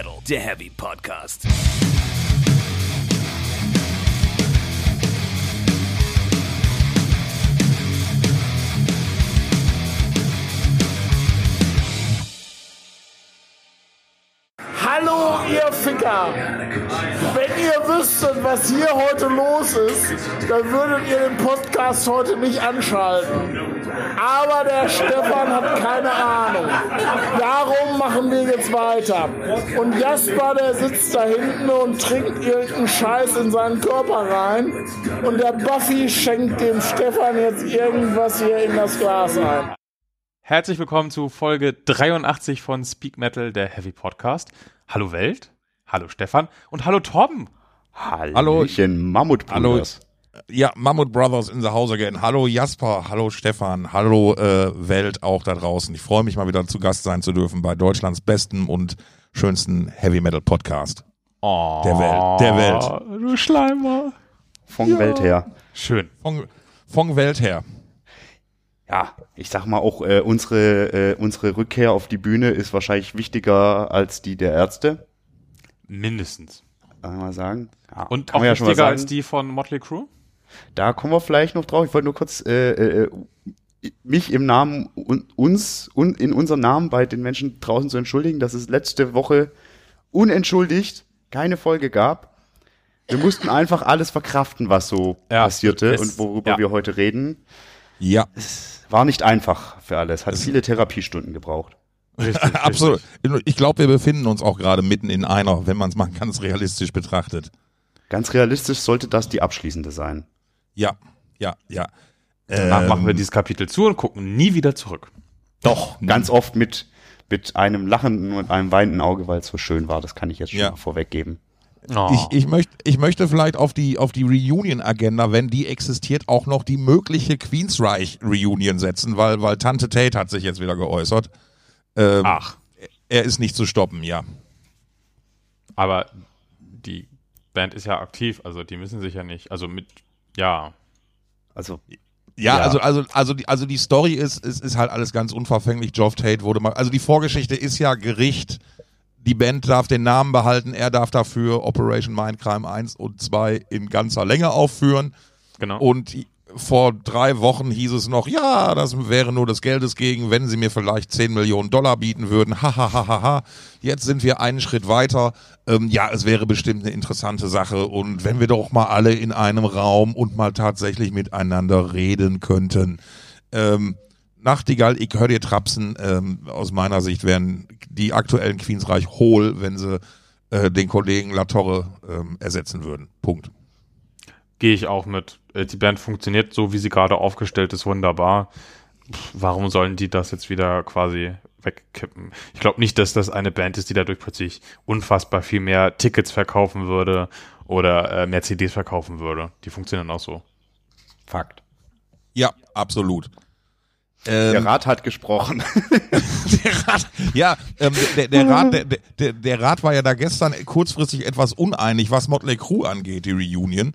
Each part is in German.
Metal, der Heavy Podcast. Ficker! Wenn ihr wüsstet, was hier heute los ist, dann würdet ihr den Podcast heute nicht anschalten. Aber der Stefan hat keine Ahnung. Darum machen wir jetzt weiter. Und Jasper, der sitzt da hinten und trinkt irgendeinen Scheiß in seinen Körper rein. Und der Buffy schenkt dem Stefan jetzt irgendwas hier in das Glas ein. Herzlich willkommen zu Folge 83 von Speak Metal, der Heavy Podcast. Hallo Welt, hallo Stefan und hallo Torben. Hallo, Mammut Hallo, ja, Mammut Brothers in the house again. Hallo Jasper, hallo Stefan, hallo äh, Welt auch da draußen. Ich freue mich mal wieder zu Gast sein zu dürfen bei Deutschlands besten und schönsten Heavy Metal Podcast. Oh, Der Welt, der Welt. Du Schleimer. Von Welt her. Schön. Von, von Welt her. Ja, ich sag mal auch, äh, unsere, äh, unsere Rückkehr auf die Bühne ist wahrscheinlich wichtiger als die der Ärzte, Mindestens. kann man mal sagen. Ja, Und auch ja wichtiger sagen. als die von Motley Crue? Da kommen wir vielleicht noch drauf. Ich wollte nur kurz äh, äh, mich im Namen un, uns und in unserem Namen bei den Menschen draußen zu entschuldigen, dass es letzte Woche unentschuldigt keine Folge gab. Wir mussten einfach alles verkraften, was so Ja, passierte es- und worüber ja. wir heute reden. Ja, War nicht einfach für alles. Hat viele Therapiestunden gebraucht. Richtig, absolut. Ich glaube, wir befinden uns auch gerade mitten in einer, wenn man es mal ganz realistisch betrachtet. Ganz realistisch sollte das die abschließende sein. Ja, ja, ja. Danach Ähm, machen wir dieses Kapitel zu und gucken nie wieder zurück. Doch, ganz oft mit, mit einem lachenden und einem weinenden Auge, weil es so schön war. Das kann ich jetzt schon Ja. mal vorweggeben. Oh. Ich, ich, möcht, ich möchte vielleicht auf die, auf die Reunion-Agenda, wenn die existiert, auch noch die mögliche Queensreich-Reunion setzen, weil, weil Tante Tate hat sich jetzt wieder geäußert. Ähm, Ach, Er ist nicht zu stoppen, ja. aber die Band ist ja aktiv, also die müssen sich ja nicht, also mit, ja, Also, Ja, Ja. also also also die also die Story ist ist, ist halt alles ganz unverfänglich. Geoff Tate wurde mal also die Vorgeschichte ist ja Gericht. Die Band darf den Namen behalten, er darf dafür Operation Mindcrime 1 und 2 in ganzer Länge aufführen. genau. Und vor drei Wochen hieß es noch, ja, das wäre nur des Geldes gegen, wenn sie mir vielleicht 10 Millionen Dollar bieten würden. Ha, ha, ha, ha, ha. Jetzt sind wir einen Schritt weiter. Ähm, ja, es wäre bestimmt eine interessante Sache. Und wenn wir doch mal alle in einem Raum und mal tatsächlich miteinander reden könnten. Ähm, Nachtigall, ich höre dir trapsen. Ähm, aus meiner Sicht wären die aktuellen Queensreich hohl, wenn sie äh, den Kollegen Latorre ähm, ersetzen würden. Punkt. Gehe ich auch mit. Äh, Die Band funktioniert so, wie sie gerade aufgestellt ist, wunderbar. Pff, Warum sollen die das jetzt wieder quasi wegkippen? Ich glaube nicht, dass das eine Band ist, die dadurch plötzlich unfassbar viel mehr Tickets verkaufen würde oder äh, mehr CDs verkaufen würde. Die funktionieren auch so. Fakt. Ja, absolut. Der Ähm, Rat hat gesprochen. der Rat, ja, ähm, der, der, Rat, der, der, der Rat war ja da gestern kurzfristig etwas uneinig, was Motley Crue angeht, die Reunion.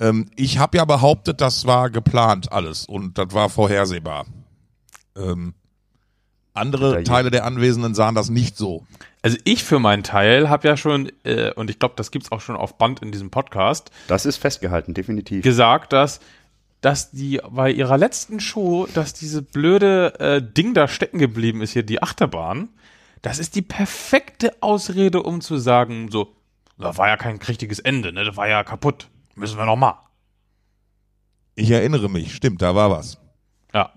Ähm, ich habe ja behauptet, das war geplant alles und das war vorhersehbar. Ähm, andere Teile der Anwesenden sahen das nicht so. Also ich für meinen Teil habe ja schon, äh, und ich glaube, das gibt's auch schon auf Band in diesem Podcast, Das ist festgehalten, definitiv. gesagt, dass dass die bei ihrer letzten Show, dass diese blöde äh, Ding da stecken geblieben ist hier, die Achterbahn, das ist die perfekte Ausrede, um zu sagen, so, da war ja kein richtiges Ende, ne, das war ja kaputt, müssen wir noch mal. Ich erinnere mich, stimmt, da war was. Ja,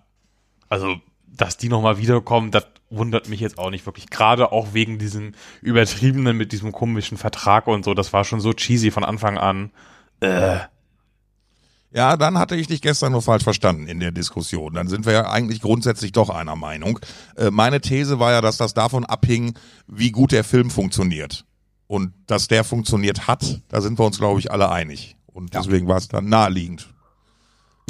also, dass die noch mal wiederkommen, das wundert mich jetzt auch nicht wirklich, gerade auch wegen diesem übertriebenen, mit diesem komischen Vertrag und so, das war schon so cheesy von Anfang an. Äh, Ja, dann hatte ich dich gestern nur falsch verstanden in der Diskussion. Dann sind wir ja eigentlich grundsätzlich doch einer Meinung. Äh, meine These war ja, dass das davon abhing, wie gut der Film funktioniert. Und dass der funktioniert hat, da sind wir uns, glaube ich, alle einig. Und deswegen war es dann naheliegend.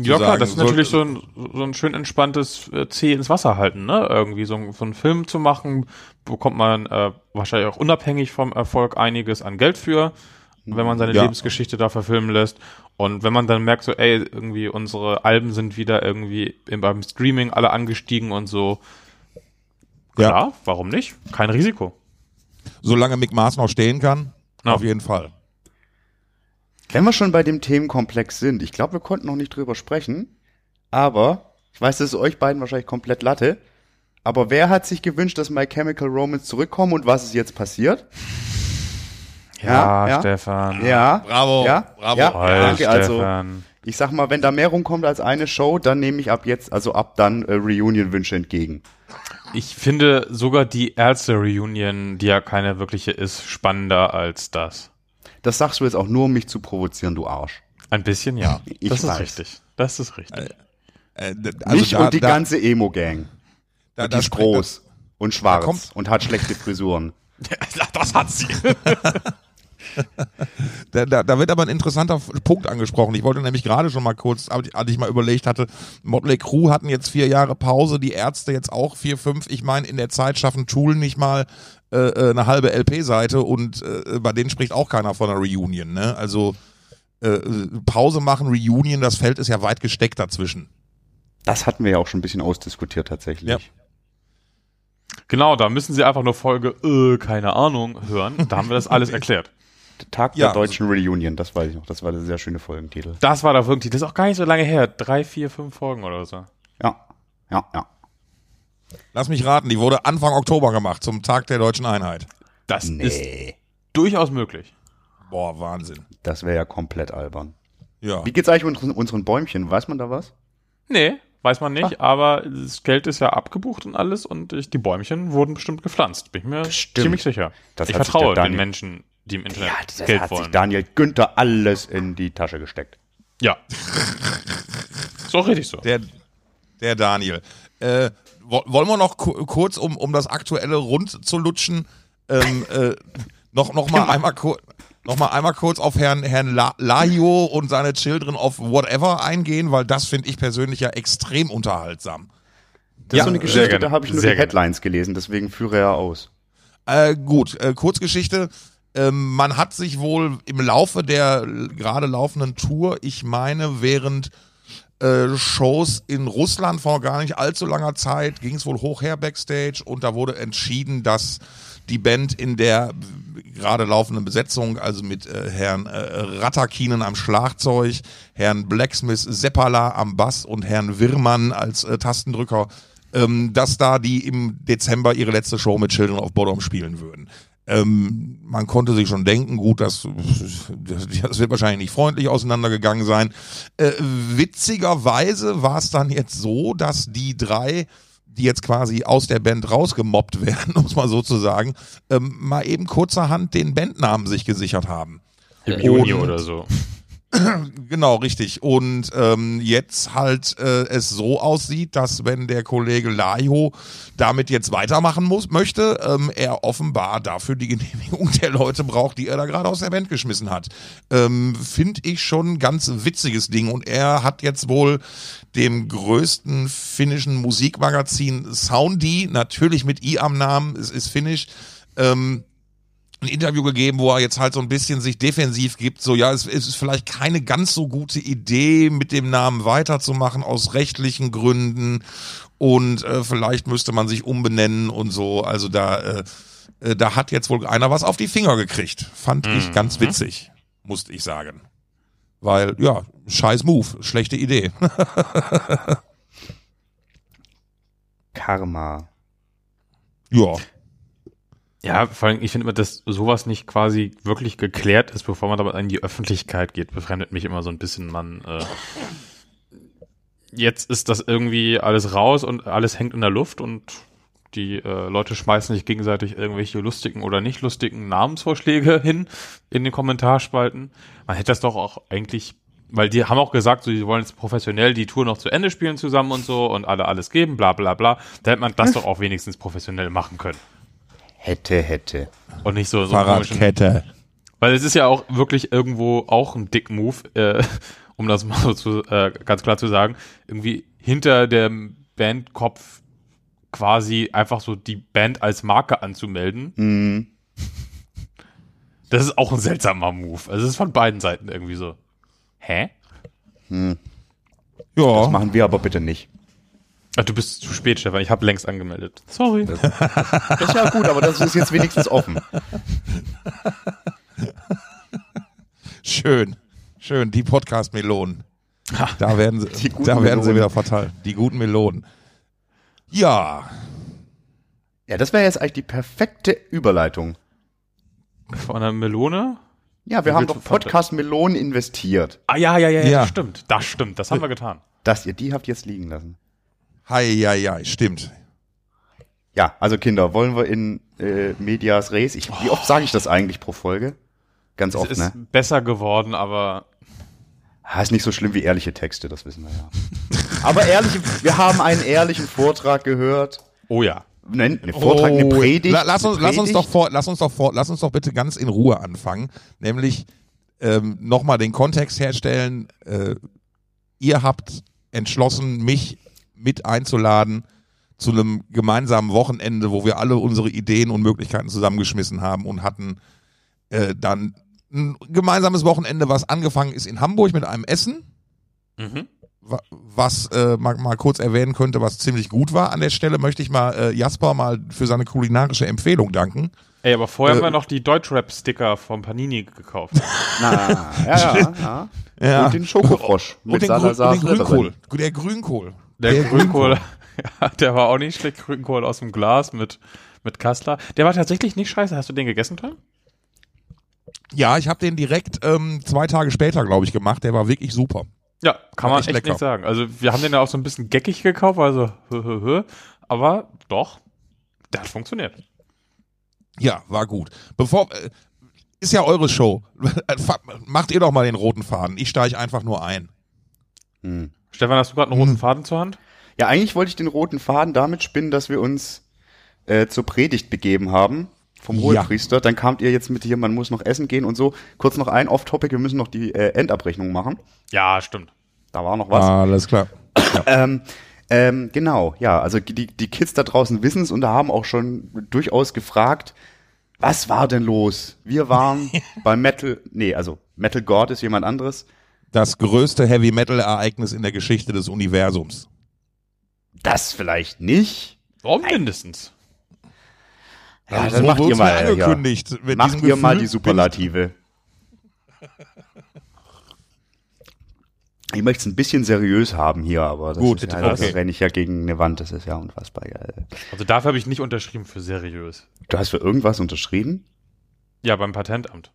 Ja, klar, das ist natürlich so ein, so ein schön entspanntes äh, Zeh ins Wasser halten, ne? Irgendwie so, ein- so einen Film zu machen, bekommt man äh, wahrscheinlich auch unabhängig vom Erfolg einiges an Geld für, wenn man seine Ja. Lebensgeschichte da verfilmen lässt. Und wenn man dann merkt, so, ey, irgendwie unsere Alben sind wieder irgendwie im, beim Streaming alle angestiegen und so, Ja. klar, warum nicht? Kein Risiko. solange Mick Mars noch stehen kann, Ja. auf jeden Fall. Wenn wir schon bei dem Themenkomplex sind, ich glaube, wir konnten noch nicht drüber sprechen, aber ich weiß, das ist euch beiden wahrscheinlich komplett Latte. Aber wer hat sich gewünscht, dass My Chemical Romance zurückkommen und was ist jetzt passiert? Ja, ja. Stefan. Ja. Bravo, Ja. bravo. Ja. Toll, Danke, also ich sag mal, wenn da mehr rumkommt als eine Show, dann nehme ich ab jetzt, also ab dann äh, Reunion-Wünsche entgegen. Ich finde sogar die Ärzte-Reunion, die ja keine wirkliche ist, spannender als das. Das sagst du jetzt auch nur, um mich zu provozieren, du Arsch. Ein bisschen ja. Ich das ist weiß. richtig. Das ist richtig. Äh, d- also mich da- und die da- ganze Emo-Gang. da, die ist groß und schwarz kommt- und hat schlechte Frisuren. das hat sie. Da, da, da wird aber ein interessanter Punkt angesprochen. Ich wollte nämlich gerade schon mal kurz, als ich- als ich mal überlegt hatte, Motley Crue hatten jetzt vier Jahre Pause, die Ärzte jetzt auch vier, fünf. Ich meine, in der Zeit schaffen Tool nicht mal äh, äh, eine halbe LP-Seite und äh, bei denen spricht auch keiner von einer Reunion. Ne? Also äh, Pause machen, Reunion, das Feld ist ja weit gesteckt dazwischen. Das hatten wir ja auch schon ein bisschen ausdiskutiert tatsächlich. Ja. Genau, da müssen sie einfach nur Folge, äh, keine Ahnung, hören. Da haben wir das alles erklärt. Tag Ja, der deutschen Reunion, das weiß ich noch. Das war der sehr schöne Folgentitel. Das war da wirklich, das ist auch gar nicht so lange her. Drei, vier, fünf Folgen oder so. Ja, ja, ja. Lass mich raten, die wurde Anfang Oktober gemacht, zum Tag der deutschen Einheit. Das ist Nee, durchaus möglich. Boah, Wahnsinn. das wäre ja komplett albern. Ja. Wie geht's eigentlich unseren, unseren Bäumchen? Weiß man da was? Nee, weiß man nicht, aber das Geld ist ja abgebucht und alles und ich, die Bäumchen wurden bestimmt gepflanzt. Bin ich mir Bestimmt. ziemlich sicher. Das ich sich vertraue den Menschen, die im Internet das Geld hat sich wollen. Daniel Günther alles in die Tasche gesteckt. Ja. ist auch richtig so. Der, der Daniel. Äh, wollen wir noch ku kurz, um, um das aktuelle rund zu lutschen, ähm, äh, noch, noch, mal einmal kur- noch mal einmal kurz auf Herrn, Herrn La Lahio und seine Children of Whatever eingehen, weil das finde ich persönlich ja extrem unterhaltsam. Das Ja, ist so eine Geschichte, da habe ich nur Sehr die gerne. Headlines gelesen, deswegen führe er aus. Äh, gut, äh, Kurzgeschichte. Ähm, man hat sich wohl im Laufe der gerade laufenden Tour, ich meine, während äh, Shows in Russland vor gar nicht allzu langer Zeit, ging es wohl hoch her backstage und da wurde entschieden, dass die Band in der gerade laufenden Besetzung, also mit äh, Herrn äh, Rattakinen am Schlagzeug, Herrn Blacksmith Seppala am Bass und Herrn Wirmann als äh, Tastendrücker, ähm, dass da die im Dezember ihre letzte Show mit Children of Bodom spielen würden. Ähm, man konnte sich schon denken, gut, das, das wird wahrscheinlich nicht freundlich auseinandergegangen sein. Äh, witzigerweise war es dann jetzt so, dass die drei, die jetzt quasi aus der Band rausgemobbt werden, um es mal so zu sagen, ähm, mal eben kurzerhand den Bandnamen sich gesichert haben. Im Juni oder so. Genau, richtig. Und ähm, jetzt halt äh, es so aussieht, dass wenn der Kollege Lajo damit jetzt weitermachen muss, möchte, ähm, er offenbar dafür die Genehmigung der Leute braucht, die er da gerade aus der Band geschmissen hat. Ähm, Finde ich schon ein ganz witziges Ding. Und er hat jetzt wohl dem größten finnischen Musikmagazin Soundy, natürlich mit I am Namen, es ist finnisch, ähm, ein Interview gegeben, wo er jetzt halt so ein bisschen sich defensiv gibt, so ja, es, es ist vielleicht keine ganz so gute Idee, mit dem Namen weiterzumachen aus rechtlichen Gründen und äh, vielleicht müsste man sich umbenennen und so. Also da, äh, äh, da hat jetzt wohl einer was auf die Finger gekriegt. Fand ich ganz witzig, musste ich sagen. Weil, ja, scheiß Move, schlechte Idee. Karma. ja. Ja, vor allem, ich finde immer, dass sowas nicht quasi wirklich geklärt ist, bevor man damit in die Öffentlichkeit geht, befremdet mich immer so ein bisschen, man, äh, jetzt ist das irgendwie alles raus und alles hängt in der Luft und die äh, Leute schmeißen sich gegenseitig irgendwelche lustigen oder nicht lustigen Namensvorschläge hin in den Kommentarspalten. Man hätte das doch auch eigentlich, weil die haben auch gesagt, so, die wollen jetzt professionell die Tour noch zu Ende spielen zusammen und so und alle alles geben, bla bla bla. Da hätte man das doch auch wenigstens professionell machen können. Hätte, hätte. Und nicht so, so Fahrradkette. Weil es ist ja auch wirklich irgendwo auch ein Dick-Move, äh, um das mal so zu, äh, ganz klar zu sagen, irgendwie hinter dem Bandkopf quasi einfach so die Band als Marke anzumelden. Mhm. Das ist auch ein seltsamer Move. Also es ist von beiden Seiten irgendwie so. Hä? Ja. Das machen wir aber bitte nicht. Ah, du bist zu spät, Stefan. Ich habe längst angemeldet. Sorry. Das ist ja gut, aber das ist jetzt wenigstens offen. Schön. Schön. Die Podcast-Melonen. Da werden sie, da werden sie wieder verteilt. Die guten Melonen. Ja. Ja, das wäre jetzt eigentlich die perfekte Überleitung. Von einer Melone? Ja, wir Wie haben doch Podcast Melonen investiert. Ah, ja, ja, ja, ja. Ja. Das stimmt. Das stimmt. Das haben wir getan. Dass ihr die habt jetzt liegen lassen. Hei, hei, hei. Stimmt. Ja, also Kinder, wollen wir in äh, Medias Res? Ich, wie oft sage ich das eigentlich pro Folge? Ganz Es oft, ist ne? besser geworden, aber Ah, ist nicht so schlimm wie ehrliche Texte, das wissen wir ja. Aber ehrliche, wir haben einen ehrlichen Vortrag gehört. oh ja. Nein, eine Vortrag, eine Oh, Predigt. la- lass, uns, eine lass uns Predigt. doch vor, lass uns doch vor, lass uns doch bitte ganz in Ruhe anfangen. Nämlich ähm, nochmal den Kontext herstellen. Äh, ihr habt entschlossen, mich mit einzuladen zu einem gemeinsamen Wochenende, wo wir alle unsere Ideen und Möglichkeiten zusammengeschmissen haben und hatten äh, dann ein gemeinsames Wochenende, was angefangen ist in Hamburg mit einem Essen Mhm. wa- was äh, mal, mal kurz erwähnen könnte, was ziemlich gut war. An der Stelle möchte ich mal äh, Jasper mal für seine kulinarische Empfehlung danken. Ey, aber vorher Äh, haben wir noch die Deutschrap-Sticker vom Panini gekauft. Na, ja, ja, ja. Und den Schokofrosch und mit den, Grün, und den. Grünkohl. Der Grünkohl. Der, Grünkohl, ja, der war auch nicht schlecht. Grünkohl aus dem Glas mit, mit Kassler. Der war tatsächlich nicht scheiße. Hast du den gegessen, Tom? Ja, ich habe den direkt ähm, zwei Tage später, glaube ich, gemacht. Der war wirklich super. Ja, kann War man echt echt, lecker. nicht sagen. Also wir haben den ja auch so ein bisschen geckig gekauft, also hö, hö, hö. aber doch, der hat funktioniert. Ja, war gut. Bevor äh, ist ja eure Show. Macht ihr doch mal den roten Faden. Ich steige einfach nur ein. Hm. Stefan, hast du gerade einen roten Faden zur Hand? Ja, eigentlich wollte ich den roten Faden damit spinnen, dass wir uns äh, zur Predigt begeben haben vom Ja. Hohepriester. Dann kamt ihr jetzt mit hier, man muss noch essen gehen und so. Kurz noch ein Off-Topic, wir müssen noch die äh, Endabrechnung machen. Ja, stimmt. Da war noch was. Alles klar. Ähm, ähm, genau, ja, also die, die Kids da draußen wissen es und da haben auch schon durchaus gefragt, was war denn los? Wir waren bei Metal, nee, also Metal God ist jemand anderes. Das größte Heavy Metal Ereignis in der Geschichte des Universums. Das vielleicht nicht. Warum mindestens? Ja, Also so macht ihr mal, angekündigt. Mit Macht ihr mal die Superlative. Ich möchte es ein bisschen seriös haben hier, aber das Gut, ist ja, okay. renne ich ja gegen eine Wand, das ist ja unfassbar geil. Also dafür habe ich nicht unterschrieben für seriös. Du hast für irgendwas unterschrieben? Ja, beim Patentamt.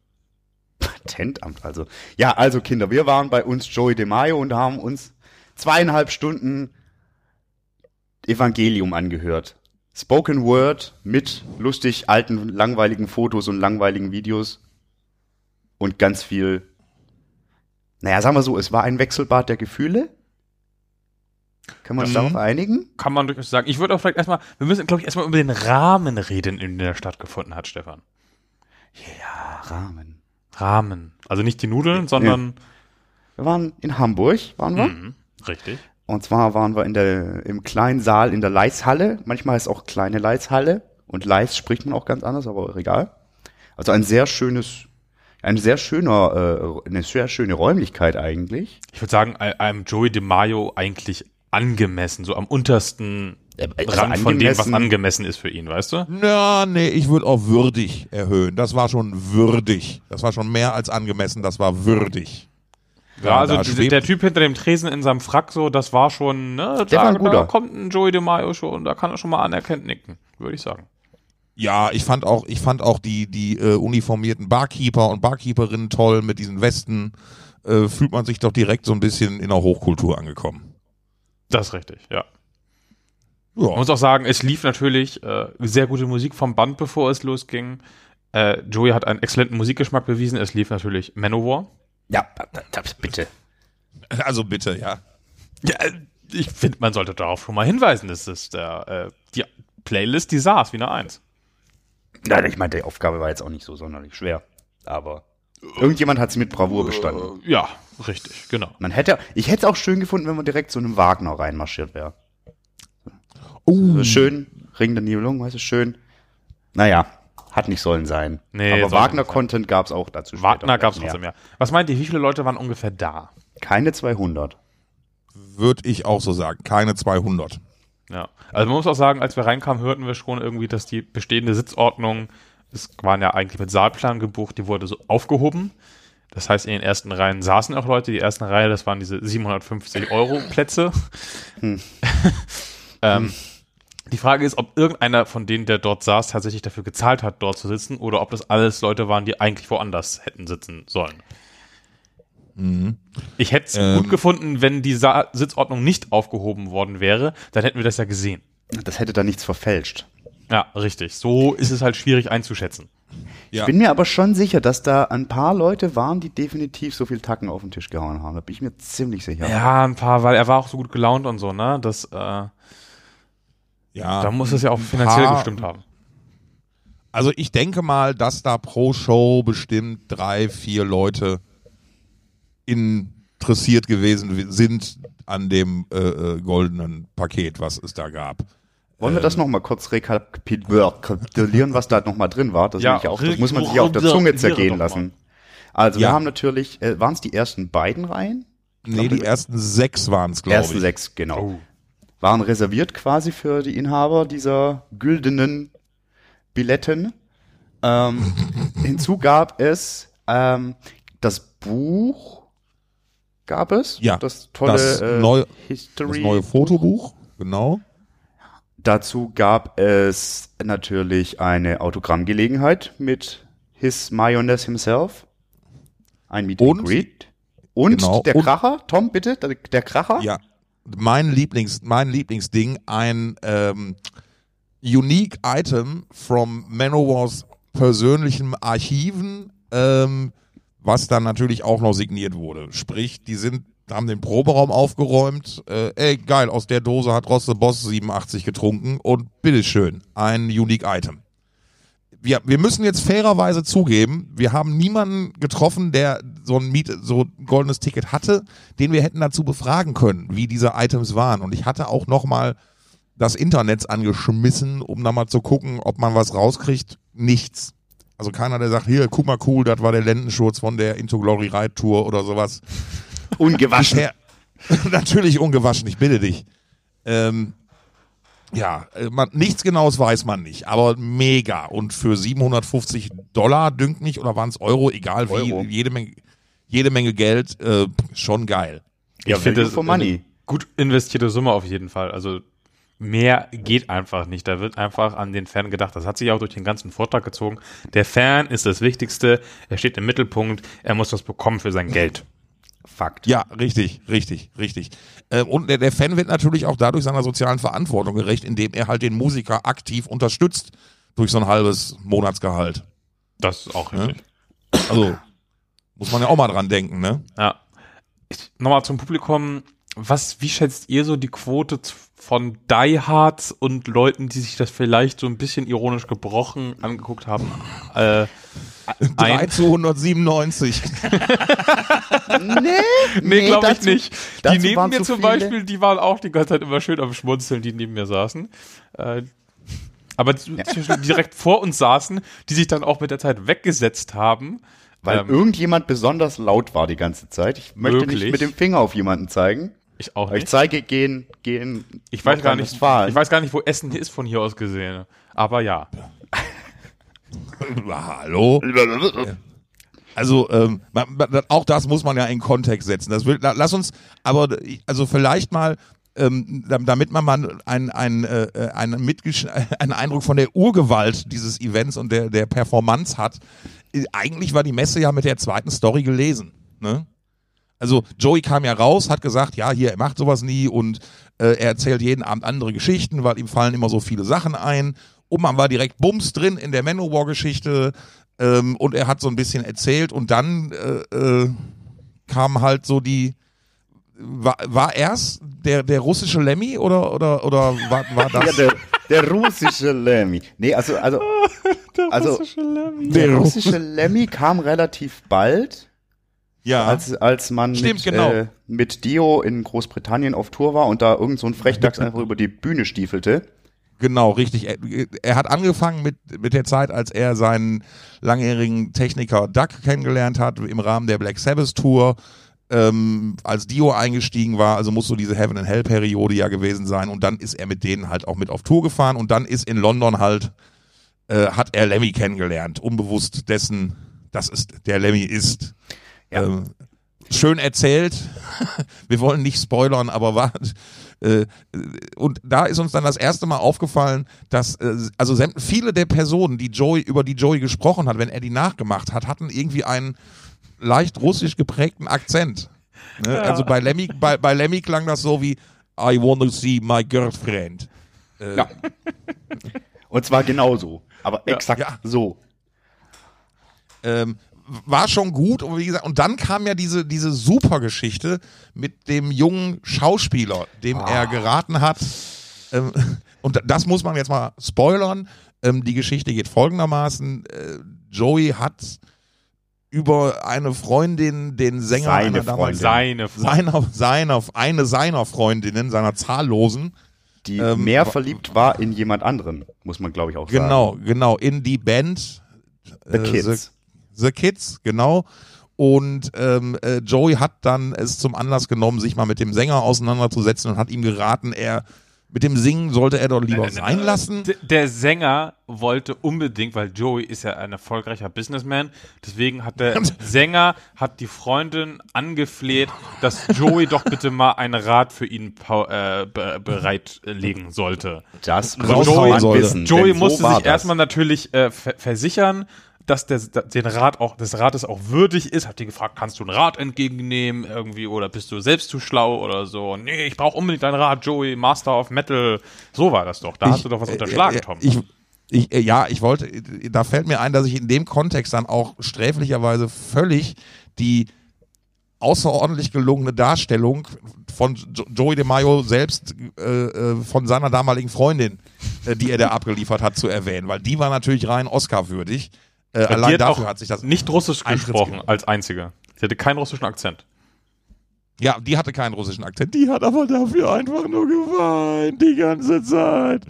Patentamt also. Ja, also Kinder, wir waren bei uns Joey DeMaio und haben uns zweieinhalb Stunden Evangelium angehört. Spoken Word mit lustig alten, langweiligen Fotos und langweiligen Videos und ganz viel. Naja, sagen wir so, es war ein Wechselbad der Gefühle. Können wir uns Mhm. darauf einigen? Kann man durchaus sagen. Ich würde auch vielleicht erstmal, wir müssen, glaube ich, erstmal über den Rahmen reden, in dem der stattgefunden hat, Stefan. Ja, Rahmen. Rahmen. Also nicht die Nudeln, sondern. Wir waren in Hamburg, waren wir. Mhm, richtig. Und zwar waren wir in der, im kleinen Saal in der Leishalle. Manchmal ist auch kleine Leishalle. Und Leis spricht man auch ganz anders, aber egal. Also ein sehr schönes, ein sehr schöner, äh, eine sehr schöne Räumlichkeit eigentlich. Ich würde sagen, ein- einem Joey DeMaio eigentlich angemessen, so am untersten Rand von dem, was angemessen- ist für ihn, weißt du? Na, nee, ich würde auch würdig erhöhen. Das war schon würdig. Das war schon mehr als angemessen, das war würdig. Ja, also die- der Typ hinter dem Tresen in seinem Frack, so, das war schon, ne, Der war ein da, guter. da kommt ein Joey DeMaio schon, da kann er schon mal anerkennt nicken, würde ich sagen. Ja, ich fand auch, ich fand auch die, die äh, uniformierten Barkeeper und Barkeeperinnen toll mit diesen Westen. Äh, fühlt man sich doch direkt so ein bisschen in der Hochkultur angekommen. Das ist richtig, ja. Ja. Man muss auch sagen, es lief natürlich äh, sehr gute Musik vom Band, bevor es losging. Äh, Joey hat einen exzellenten Musikgeschmack bewiesen. Es lief natürlich Manowar. Ja, das bitte. Also bitte, ja. Ja, äh, ich finde, man sollte darauf schon mal hinweisen. Das ist der, äh, die Playlist, die saß wie eine Eins. Nein, ich meine, die Aufgabe war jetzt auch nicht so sonderlich schwer. Aber irgendjemand hat sie mit Bravour bestanden. Ja, richtig, genau. Man hätte, ich hätte es auch schön gefunden, wenn man direkt so einem Wagner reinmarschiert wäre. Uh, Schön, Ring der Nibelung, weißt du, schön. Naja, hat nicht sollen sein. Nee, Aber Wagner-Content gab es auch dazu. Wagner gab es trotzdem mehr. Was meint ihr, wie viele Leute waren ungefähr da? Keine 200. Würde ich auch so sagen. Keine 200. Ja. Also man muss auch sagen, als wir reinkamen, hörten wir schon irgendwie, dass die bestehende Sitzordnung, es waren ja eigentlich mit Saalplan gebucht, die wurde so aufgehoben. Das heißt, in den ersten Reihen saßen auch Leute. Die ersten Reihe, das waren diese 750 Euro Plätze. ähm, die Frage ist, ob irgendeiner von denen, der dort saß, tatsächlich dafür gezahlt hat, dort zu sitzen, oder ob das alles Leute waren, die eigentlich woanders hätten sitzen sollen. Ich hätte es Ähm. gut gefunden, wenn die Sa Sitzordnung nicht aufgehoben worden wäre, dann hätten wir das ja gesehen. Das hätte da nichts verfälscht. Ja, richtig. So ist es halt schwierig einzuschätzen. Ja. Ich bin mir aber schon sicher, dass da ein paar Leute waren, die definitiv so viel Tacken auf den Tisch gehauen haben. Da bin ich mir ziemlich sicher. Ja, ein paar, weil er war auch so gut gelaunt und so, ne? Das, äh, Ja, da muss es ja auch finanziell paar- gestimmt haben. Also ich denke mal, dass da pro Show bestimmt drei, vier Leute interessiert gewesen sind an dem äh, äh, goldenen Paket, was es da gab. Wollen wir das noch mal kurz rekapitulieren, was da noch mal drin war? Das, Ja, auch, das muss man sich ja auf der Zunge zergehen lassen. Also Ja. wir haben natürlich, äh, waren es die ersten beiden Reihen? Nee, die ersten sechs waren es, glaube ersten ich. sechs, genau. Oh. Waren reserviert quasi für die Inhaber dieser güldenen Billetten. Ähm, hinzu gab es ähm, das Buch, gab es? Ja, das tolle das äh, neue- History. Das neue Fotobuch, genau. Dazu gab es natürlich eine Autogrammgelegenheit mit His Mayonnaise himself. Ein Meet Und- and Greet. Und Genau, der und- Kracher, Tom, bitte, der, der Kracher. Ja, mein Lieblings, mein Lieblingsding, ein ähm, unique Item from Manowars persönlichen Archiven, ähm, was dann natürlich auch noch signiert wurde. Sprich, die sind, haben den Proberaum aufgeräumt. Äh, ey, geil, aus der Dose hat Rosse Boss 87 getrunken und bitteschön, ein unique Item. Wir, wir müssen jetzt fairerweise zugeben, wir haben niemanden getroffen, der so ein Miet, so ein goldenes Ticket hatte, den wir hätten dazu befragen können, wie diese Items waren. Und ich hatte auch noch mal das Internet angeschmissen, um da mal zu gucken, ob man was rauskriegt. Nichts. Also keiner, der sagt, hier, guck mal cool, das war der Lendenschurz von der Into Glory Ride Tour oder sowas. Ungewaschen. Natürlich ungewaschen, ich bitte dich. Ähm, ja, äh, man, nichts Genaues weiß man nicht, aber mega. Und für 750 Dollar dünkt mich, oder waren es Euro, egal wie, Euro. jede Menge, jede Menge Geld, äh, schon geil. Ja, finde es for eine money. Gut investierte Summe auf jeden Fall. Also mehr geht einfach nicht. Da wird einfach an den Fan gedacht. Das hat sich auch durch den ganzen Vortrag gezogen. Der Fan ist das Wichtigste. Er steht im Mittelpunkt. Er muss was bekommen für sein Geld. Fakt. Ja, richtig, richtig, richtig. Ähm, und der, Fan wird natürlich auch dadurch seiner sozialen Verantwortung gerecht, indem er halt den Musiker aktiv unterstützt durch so ein halbes Monatsgehalt. Das ist auch richtig. Also muss man ja auch mal dran denken, ne? Ja. Ich, Nochmal zum Publikum. Was, wie schätzt ihr so die Quote von Diehards und Leuten, die sich das vielleicht so ein bisschen ironisch gebrochen angeguckt haben? Äh, 3 ein? zu 197. Nee, Nee, glaube ich nicht. Die neben mir zu zum viele- Beispiel, die waren auch die ganze Zeit immer schön am Schmunzeln, die neben mir saßen. Äh, aber die, die direkt vor uns saßen, die sich dann auch mit der Zeit weggesetzt haben. Weil Ähm, irgendjemand besonders laut war die ganze Zeit. Ich möchte Möglich. nicht mit dem Finger auf jemanden zeigen. ich auch Aber ich nicht. zeige, gehen, gehen. Ich weiß gar nicht, ich weiß gar nicht, wo Essen ist von hier aus gesehen. Aber ja. Hallo? Also ähm, man, man, auch das muss man ja in Kontext setzen. Das will, la- lass uns, aber also vielleicht mal, ähm, dam- damit man mal einen, einen, äh, einen, mitgesch einen Eindruck von der Urgewalt dieses Events und der, der Performance hat. Äh, Eigentlich war die Messe ja mit der zweiten Story gelesen. Ne? Also Joey kam ja raus, hat gesagt, ja, hier, er macht sowas nie und äh, er erzählt jeden Abend andere Geschichten, weil ihm fallen immer so viele Sachen ein. Man war direkt bums drin in der Manowar-Geschichte ähm, und er hat so ein bisschen erzählt und dann äh, äh, kam halt so die war, war erst der, der russische Lemmy oder, oder, oder war, war das? Ja, der, der russische Lemmy. Nee, also, also, also der Der russische Lemmy kam relativ bald, ja. als, als man Stimmt, mit, genau. äh, mit Dio in Großbritannien auf Tour war und da irgend so ein Frechdachs einfach über die Bühne stiefelte. Genau, richtig. Er, er hat angefangen mit, mit der Zeit, als er seinen langjährigen Techniker Duck kennengelernt hat im Rahmen der Black Sabbath Tour. ähm, als Dio eingestiegen war, also muss so diese Heaven and Hell Periode ja gewesen sein und dann ist er mit denen halt auch mit auf Tour gefahren und dann ist in London halt, äh, hat er Lemmy kennengelernt, unbewusst dessen, dass es der Lemmy ist. Ja. Ähm, schön erzählt, wir wollen nicht spoilern, aber war, äh, und da ist uns dann das erste Mal aufgefallen, dass äh, also viele der Personen, die Joey über die Joey gesprochen hat, wenn er die nachgemacht hat, hatten irgendwie einen leicht russisch geprägten Akzent. Ne? Also bei Lemmy, bei, bei Lemmy klang das so wie I want to see my girlfriend. Äh, Ja. Und zwar genauso. Aber exakt Ja. so. ähm, war schon gut und wie gesagt und dann kam ja diese diese super Geschichte mit dem jungen Schauspieler, dem er geraten hat. Ähm, und das muss man jetzt mal spoilern. Ähm, die Geschichte geht folgendermaßen: äh, Joey hat über eine Freundin den Sänger Seine einer damals- Freundin. Seine Freundin. seiner seiner eine seiner Freundinnen seiner zahllosen Die Ähm, mehr verliebt war in jemand anderen, muss man glaube ich auch sagen. genau genau in die Band The äh, Kids. The Kids, genau. Und ähm, äh, Joey hat dann es zum Anlass genommen, sich mal mit dem Sänger auseinanderzusetzen und hat ihm geraten, er mit dem Singen sollte er doch lieber sein lassen. Der Sänger wollte unbedingt, weil Joey ist ja ein erfolgreicher Businessman, deswegen hat der Sänger, hat die Freundin angefleht, dass Joey doch bitte mal ein Rad für ihn äh, be bereitlegen sollte. Das Also muss Joey- man wissen. Joey so musste war sich das. erstmal natürlich äh, ver versichern, dass der, den Rat auch, des Rates auch würdig ist. Hat die gefragt, kannst du ein Rad entgegennehmen irgendwie oder bist du selbst zu schlau oder so? Nee, ich brauche unbedingt ein Rad, Joey, Master of Metal. So war das doch. Da hast du doch was unterschlagen, äh, Tom. Ich, ich, äh, ja, ich wollte, da fällt mir ein, dass ich in dem Kontext dann auch sträflicherweise völlig die außerordentlich gelungene Darstellung von jo Joey DeMaio selbst äh, äh, von seiner damaligen Freundin, äh, die er da abgeliefert hat, zu erwähnen, weil die war natürlich rein Oscar-würdig. Äh, allein dafür hat sich das nicht Russisch gesprochen als einzige. Sie hatte keinen russischen Akzent. Ja, die hatte keinen russischen Akzent, die hat aber dafür einfach nur geweint die ganze Zeit.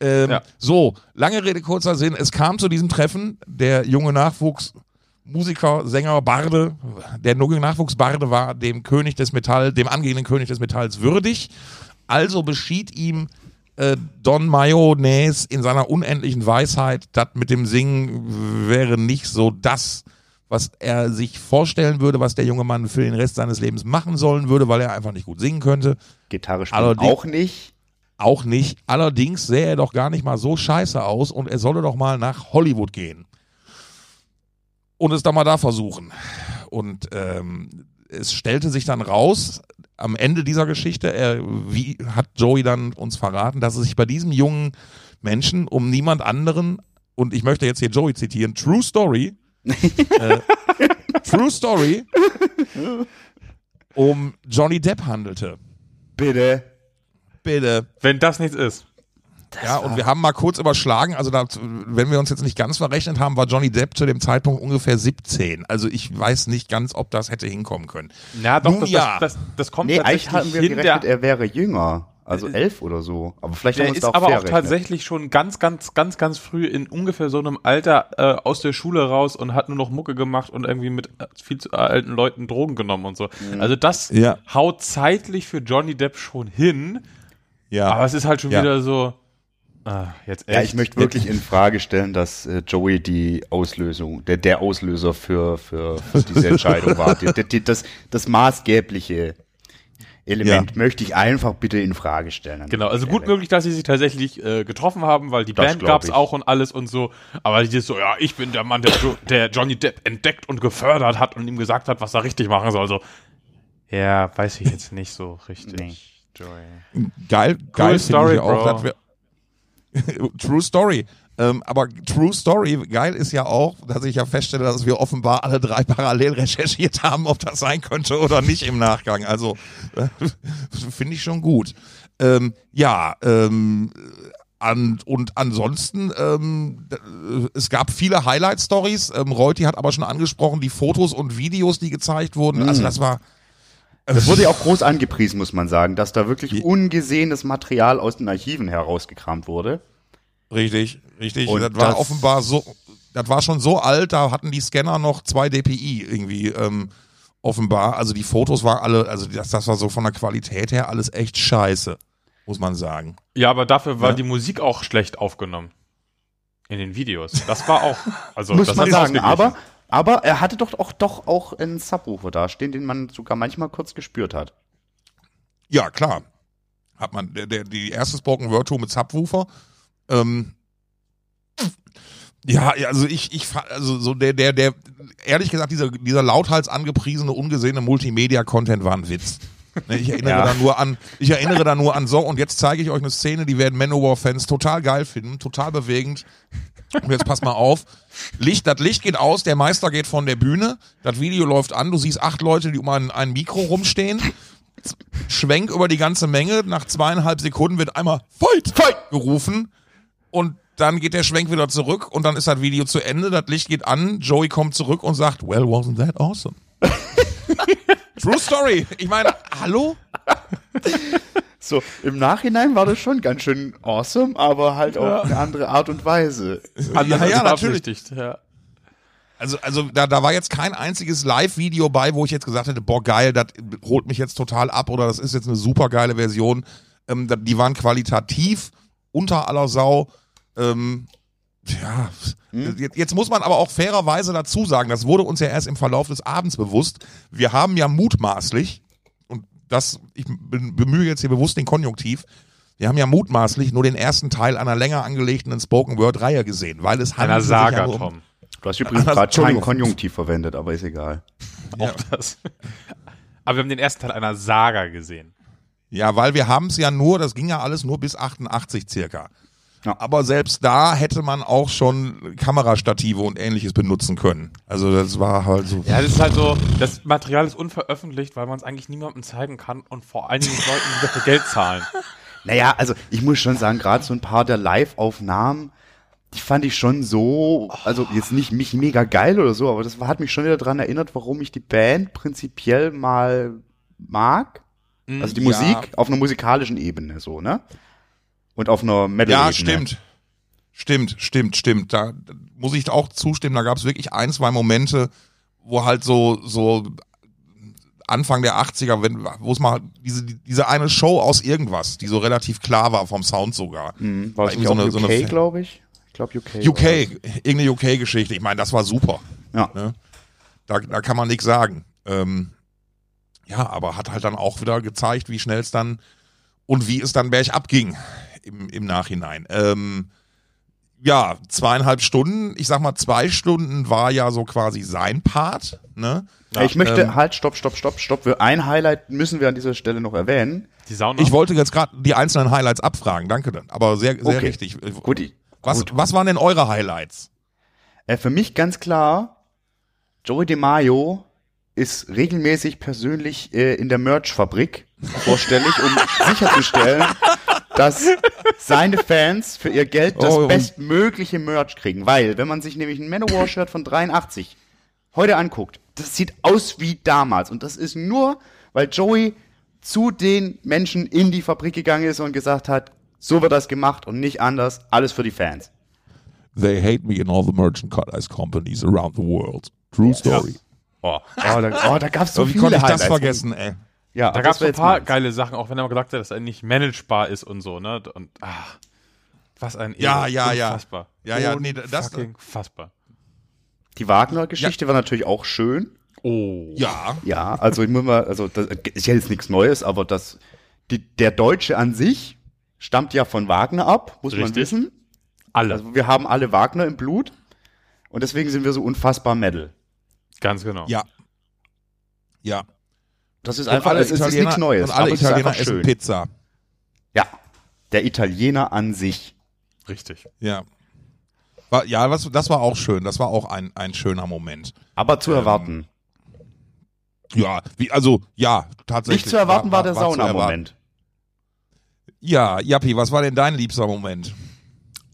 Ähm, Ja. So, lange Rede, kurzer Sinn. Es kam zu diesem Treffen. Der junge Nachwuchs, Musiker, Sänger, Barde, der junge Nachwuchsbarde war dem König des Metall, dem angehenden König des Metalls würdig. Also beschied ihm äh, Don Mayonnaise in seiner unendlichen Weisheit, das mit dem Singen wäre nicht so das, was er sich vorstellen würde, was der junge Mann für den Rest seines Lebens machen sollen würde, weil er einfach nicht gut singen könnte. Gitarre spielen Allerdings- auch nicht. Auch nicht. Allerdings sähe er doch gar nicht mal so scheiße aus und er solle doch mal nach Hollywood gehen. Und es dann mal da versuchen. Und ähm, es stellte sich dann raus, am Ende dieser Geschichte, er, wie hat Joey dann uns verraten, dass es sich bei diesem jungen Menschen um niemand anderen, und ich möchte jetzt hier Joey zitieren, True Story, äh, True Story, um Johnny Depp handelte. Bitte. Bitte. Wenn das nichts ist. Ja, und wir haben mal kurz überschlagen, also da, wenn wir uns jetzt nicht ganz verrechnet haben, war Johnny Depp zu dem Zeitpunkt ungefähr 17. Also ich weiß nicht ganz, ob das hätte hinkommen können. Ja, doch, Nun das, ja. das, das, das kommt Nee, eigentlich tatsächlich hatten wir hin. gerechnet, Der, er wäre jünger. Also elf oder so. Aber vielleicht haben der wir uns ist da auch aber auch rechnet. tatsächlich schon ganz, ganz, ganz, ganz früh in ungefähr so einem Alter äh, aus der Schule raus und hat nur noch Mucke gemacht und irgendwie mit äh, viel zu alten Leuten Drogen genommen und so. Also das Ja. haut zeitlich für Johnny Depp schon hin, Ja. aber es ist halt schon Ja. wieder so. Ah, jetzt echt. Ja, ich möchte wirklich in Frage stellen, dass äh, Joey die Auslösung, der, der Auslöser für, für, für diese Entscheidung war. Die, die, das, das maßgebliche Element möchte ich einfach bitte in Frage stellen. Genau, also gut möglich, dass sie sich tatsächlich äh, getroffen haben, weil die Das Band gab's ich. auch und alles und so. Aber die ist so, ja, ich bin der Mann, der, jo der Johnny Depp entdeckt und gefördert hat und ihm gesagt hat, was er richtig machen soll. So, ja, weiß ich jetzt nicht so richtig. Nee. Joey. geil, geil finde Story, ich auch. Bro. True Story. Ähm, aber True Story, geil ist ja auch, dass ich ja feststelle, dass wir offenbar alle drei parallel recherchiert haben, ob das sein könnte oder nicht im Nachgang. Also äh, finde ich schon gut. Ähm, ja, ähm, an, und ansonsten, ähm, äh, es gab viele Highlight-Stories. Ähm, Reuti hat aber schon angesprochen, die Fotos und Videos, die gezeigt wurden. Also das war Das wurde ja auch groß angepriesen, muss man sagen, dass da wirklich ungesehenes Material aus den Archiven herausgekramt wurde. Richtig, richtig. Und das war das- offenbar so, das war schon so alt, da hatten die Scanner noch zwei dpi irgendwie. Ähm, offenbar. Also die Fotos waren alle, also das, das war so von der Qualität her alles echt scheiße, muss man sagen. Ja, aber dafür war Ja. die Musik auch schlecht aufgenommen. In den Videos. Das war auch, also Muss das man hat sagen. Aber, aber er hatte doch auch, doch auch einen Subwoofer da stehen, den man sogar manchmal kurz gespürt hat. Ja, klar. Hat man, der, der, die erste Spoken Word Tour mit Subwoofer, ähm, ja, also ich, ich, also so der, der, der, ehrlich gesagt, dieser, dieser lauthals angepriesene, ungesehene Multimedia-Content war ein Witz. Ne, Ich erinnere Ja. da nur an, ich erinnere da nur an so, und jetzt zeige ich euch eine Szene, die werden Manowar-Fans total geil finden, total bewegend. Und jetzt passt mal auf. Licht, das Licht geht aus, der Meister geht von der Bühne, das Video läuft an, du siehst acht Leute, die um ein, ein Mikro rumstehen. Schwenk über die ganze Menge, nach zweieinhalb Sekunden wird einmal Fight, Fight gerufen und dann geht der Schwenk wieder zurück und dann ist das Video zu Ende, das Licht geht an, Joey kommt zurück und sagt, well, wasn't that awesome? True Story. Ich meine, hallo? So, im Nachhinein war das schon ganz schön awesome, aber halt auf eine andere Art und Weise. Anders Ja, ja, natürlich. beabsichtigt, Ja. Also, also da, da war jetzt kein einziges Live-Video bei, wo ich jetzt gesagt hätte, boah, geil, das holt mich jetzt total ab oder das ist jetzt eine super geile Version. Ähm, die waren qualitativ unter aller Sau. Ähm, ja, jetzt, jetzt muss man aber auch fairerweise dazu sagen, das wurde uns ja erst im Verlauf des Abends bewusst. Wir haben ja mutmaßlich, das, ich be- bemühe jetzt hier bewusst den Konjunktiv, wir haben ja mutmaßlich nur den ersten Teil einer länger angelegten Spoken Word Reihe gesehen, weil es Einer handelt sich ja Saga, nur um- Tom. Du hast übrigens gerade keinen. Konjunktiv verwendet, aber ist egal. Auch das. Aber wir haben den ersten Teil einer Saga gesehen. Ja, weil wir haben es ja nur, das ging ja alles nur bis 88 circa. Ja. Aber selbst da hätte man auch schon Kamerastative und ähnliches benutzen können. Also das war halt so. Ja, das ist halt so, das Material ist unveröffentlicht, weil man es eigentlich niemandem zeigen kann und vor allen Dingen Leuten, die dafür Geld zahlen. Naja, also ich muss schon sagen, gerade so ein paar der Live-Aufnahmen, die fand ich schon so, also jetzt nicht mich mega geil oder so, aber das hat mich schon wieder daran erinnert, warum ich die Band prinzipiell mal mag. Also die Ja. Musik auf einer musikalischen Ebene, so, ne? Und auf einer Metal-Ebene. Ja, stimmt. Stimmt, stimmt, stimmt. Da muss ich auch zustimmen. Da gab es wirklich ein, zwei Momente, wo halt so, so Anfang der 80er, wenn, wo es mal diese, diese eine Show aus irgendwas, die so relativ klar war vom Sound sogar. Mhm. War das Irgendwie so eine- so eine UK, glaube ich? Ich glaube UK. UK, war irgendeine UK-Geschichte. Ich meine, das war super. Ja. Ne? Da, da kann man nichts sagen. Ähm, ja, aber hat halt dann auch wieder gezeigt, wie schnell es dann und wie es dann bergab ging im, im Nachhinein. Ähm, ja, zweieinhalb Stunden, ich sag mal, zwei Stunden war ja so quasi sein Part. Ne? ich möchte, ähm, halt, stopp, stopp, stopp, stopp. Wir- Ein Highlight müssen wir an dieser Stelle noch erwähnen. Die Sauna. Ich wollte jetzt gerade die einzelnen Highlights abfragen, danke dann. Aber sehr, sehr Okay. richtig. Gut, ich- Was, gut. was waren denn eure Highlights? Äh, für mich ganz klar, Joey DeMaio ist regelmäßig persönlich äh, in der Merch-Fabrik vorstellig, um sicherzustellen, dass seine Fans für ihr Geld das Oh, bestmögliche Merch kriegen. Weil, wenn man sich nämlich ein Manowar-Shirt von 83 heute anguckt, das sieht aus wie damals. Und das ist nur, weil Joey zu den Menschen in die Fabrik gegangen ist und gesagt hat, so wird das gemacht und nicht anders, alles für die Fans. They hate me in all the merchandise companies around the world. True story. oh. Oh, da, oh, da gab's so wie viele konnte ich das Highlights. vergessen, ey? Ja, Da gab es ein paar meins. geile Sachen, auch wenn er mal gesagt hat, dass er nicht managebar ist und so, ne? Und ach, was ein Ja, ja, ja. Unfassbar. Ja, ja, nee, das- fassbar. Die Wagner-Geschichte war natürlich auch schön. Oh. Ja. Ja, also ich muss mal, also das ist ja jetzt nichts Neues, aber das, die, der Deutsche an sich stammt ja von Wagner ab, muss man Richtig. wissen. Alle. Also wir haben alle Wagner im Blut und deswegen sind wir so unfassbar Metal. Ganz genau. Ja. Ja. Das ist einfach, alle es ist Italiener, nichts Neues, und alle aber es ist Italiener einfach essen schön. Pizza. Ja, der Italiener an sich. Richtig. Ja. War, ja, was, das war auch schön. Das war auch ein, ein schöner Moment. Aber zu Ähm, erwarten. Ja, wie, also, ja, tatsächlich. Nicht zu erwarten war, der zu erwarten. Sauna-Moment. Ja, Jappi, was war denn dein liebster Moment?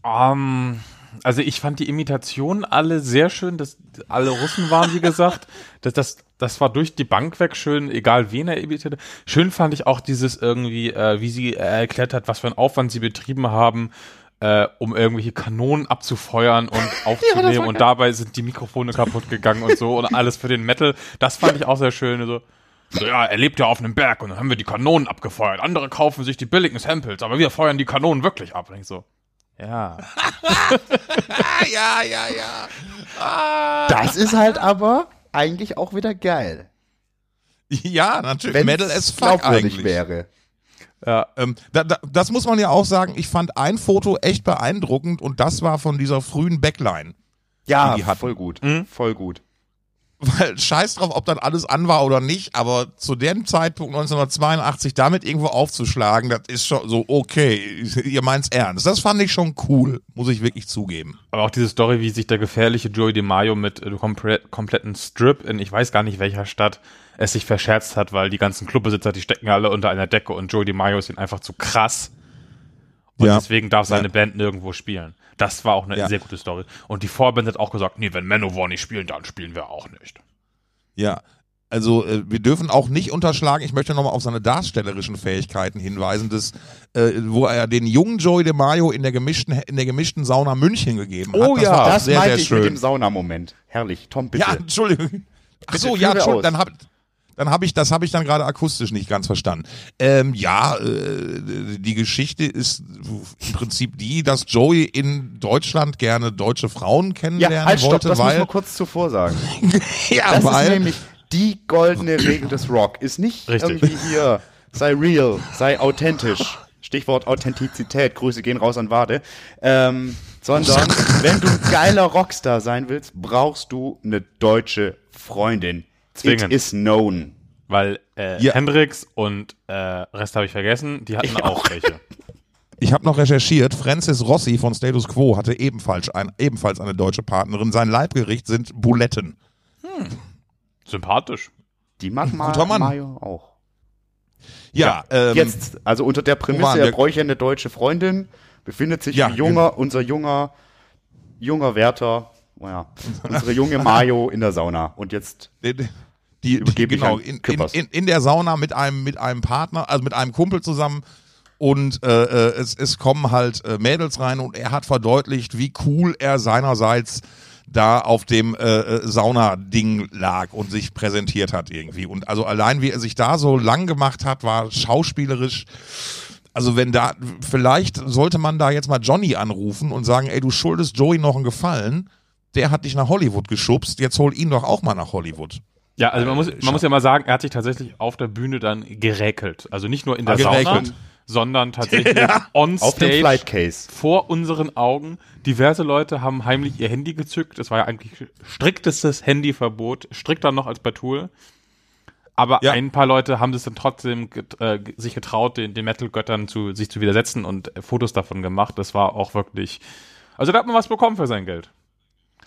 Ähm, also ich fand die Imitationen alle sehr schön, dass alle Russen waren, wie gesagt. Das, das, das war durch die Bank weg schön, egal wen er imitierte. Schön fand ich auch dieses irgendwie, äh, wie sie äh, erklärt hat, was für einen Aufwand sie betrieben haben, äh, um irgendwelche Kanonen abzufeuern und aufzunehmen und dabei sind die Mikrofone kaputt gegangen und so und alles für den Metal. Das fand ich auch sehr schön. So, so, ja, er lebt ja auf einem Berg und dann haben wir die Kanonen abgefeuert. Andere kaufen sich die billigen Samples, aber wir feuern die Kanonen wirklich ab. Und ich so, ja. Ja, ja, ja. Ah. Das ist halt aber eigentlich auch wieder geil. Ja, natürlich. Wenn Metal es as fuck eigentlich. wäre. Ja, Ähm, da, da, das muss man ja auch sagen. Ich fand ein Foto echt beeindruckend und das war von dieser frühen Backline. Ja, Die die voll gut. Mhm. Voll gut. Weil scheiß drauf, ob dann alles an war oder nicht, aber zu dem Zeitpunkt 1982 damit irgendwo aufzuschlagen, das ist schon so, okay, ihr meint's ernst. Das fand ich schon cool, muss ich wirklich zugeben. aber auch diese Story, wie sich der gefährliche Joey DeMaio mit äh, komple kompletten Strip in ich weiß gar nicht welcher Stadt es sich verscherzt hat, weil die ganzen Clubbesitzer, die stecken alle unter einer Decke und Joey DeMaio ist ihnen einfach zu krass. Und Ja. deswegen darf seine Ja. Band nirgendwo spielen. Das war auch eine Ja. sehr gute Story. Und die Vorband hat auch gesagt, nee, wenn Manowar nicht spielen, dann spielen wir auch nicht. Ja. Also äh, wir dürfen auch nicht unterschlagen, ich möchte nochmal auf seine darstellerischen Fähigkeiten hinweisen, dass, äh, wo er den jungen Joey DeMaio in der gemischten, in der gemischten Sauna München gegeben hat. Oh das ja, war Das sehr, meinte sehr ich schön. mit dem Saunamoment. Herrlich. Tom, bitte. Ja, Entschuldigung. Ach so, ja, Entschuldigung, dann hab dann habe ich das habe ich dann gerade akustisch nicht ganz verstanden. Ähm, ja, äh, die Geschichte ist im Prinzip die, dass Joey in Deutschland gerne deutsche Frauen ja kennenlernen halt, stopp, wollte, das muss weil man kurz zuvor sagen. ja, Das ist weil nämlich die goldene Regel des Rock. Ist nicht Richtig. irgendwie hier, sei real, sei authentisch. Stichwort Authentizität, Grüße gehen raus an Wade. Ähm, sondern, wenn du ein geiler Rockstar sein willst, brauchst du eine deutsche Freundin. Zwingend. It is known. Weil äh, Ja. Hendrix und äh, Rest habe ich vergessen, die hatten auch welche. ich habe noch recherchiert, Francis Rossi von Status Quo hatte ebenfalls, ein, ebenfalls eine deutsche Partnerin. Sein Leibgericht sind Buletten. Sympathisch. Die mag Ma Guter Mann. Mario auch. Ja, ähm, Jetzt, also unter der Prämisse, er bräuchte eine deutsche Freundin, befindet sich Ja, ein junger, unser junger, junger Wärter, oh ja, unsere junge Mayo in der Sauna. Und jetzt, Die, Übergebe ich genau, an in, in, in der Sauna mit einem, mit einem Partner, also mit einem Kumpel zusammen. Und äh, äh, es, es kommen halt äh, Mädels rein und er hat verdeutlicht, wie cool er seinerseits da auf dem äh, äh, Sauna-Ding lag und sich präsentiert hat irgendwie. Und also allein wie er sich da so lang gemacht hat, war schauspielerisch. Also wenn da, vielleicht sollte man da jetzt mal Johnny anrufen und sagen, ey, du schuldest Joey noch einen Gefallen. Der hat dich nach Hollywood geschubst, jetzt hol ihn doch auch mal nach Hollywood. Ja, also man muss, Äh, man muss ja mal sagen, er hat sich tatsächlich auf der Bühne dann geräkelt. Also nicht nur in der Ah, Sauna, geräkelt. sondern tatsächlich on auf dem stage Flight Case. vor unseren Augen. Diverse Leute haben heimlich ihr Handy gezückt. Es war ja eigentlich striktestes Handyverbot, strikter noch als bei Tool. Aber Ja. ein paar Leute haben es dann trotzdem get, äh, sich getraut, den, den Metal-Göttern zu, sich zu widersetzen und äh, Fotos davon gemacht. Das war auch wirklich. Also da hat man was bekommen für sein Geld.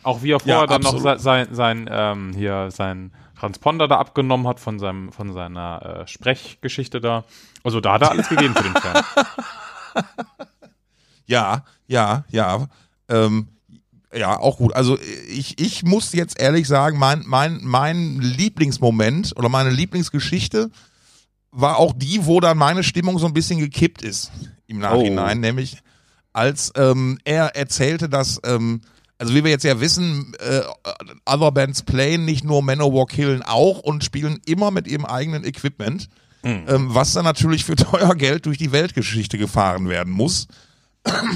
Auch wie er vorher Ja, dann noch sein, sein, ähm, hier sein Transponder da abgenommen hat von seinem, von seiner äh, Sprechgeschichte da. Also da hat er alles gegeben für den Fan. Ja, ja, ja. Ähm, ja, auch gut. Also ich, ich muss jetzt ehrlich sagen, mein, mein, mein Lieblingsmoment oder meine Lieblingsgeschichte war auch die, wo dann meine Stimmung so ein bisschen gekippt ist im Nachhinein, nämlich als ähm, er erzählte, dass, ähm, also wie wir jetzt ja wissen, äh, Other Bands playen nicht nur Manowar killen auch und spielen immer mit ihrem eigenen Equipment, ähm, was dann natürlich für teuer Geld durch die Weltgeschichte gefahren werden muss.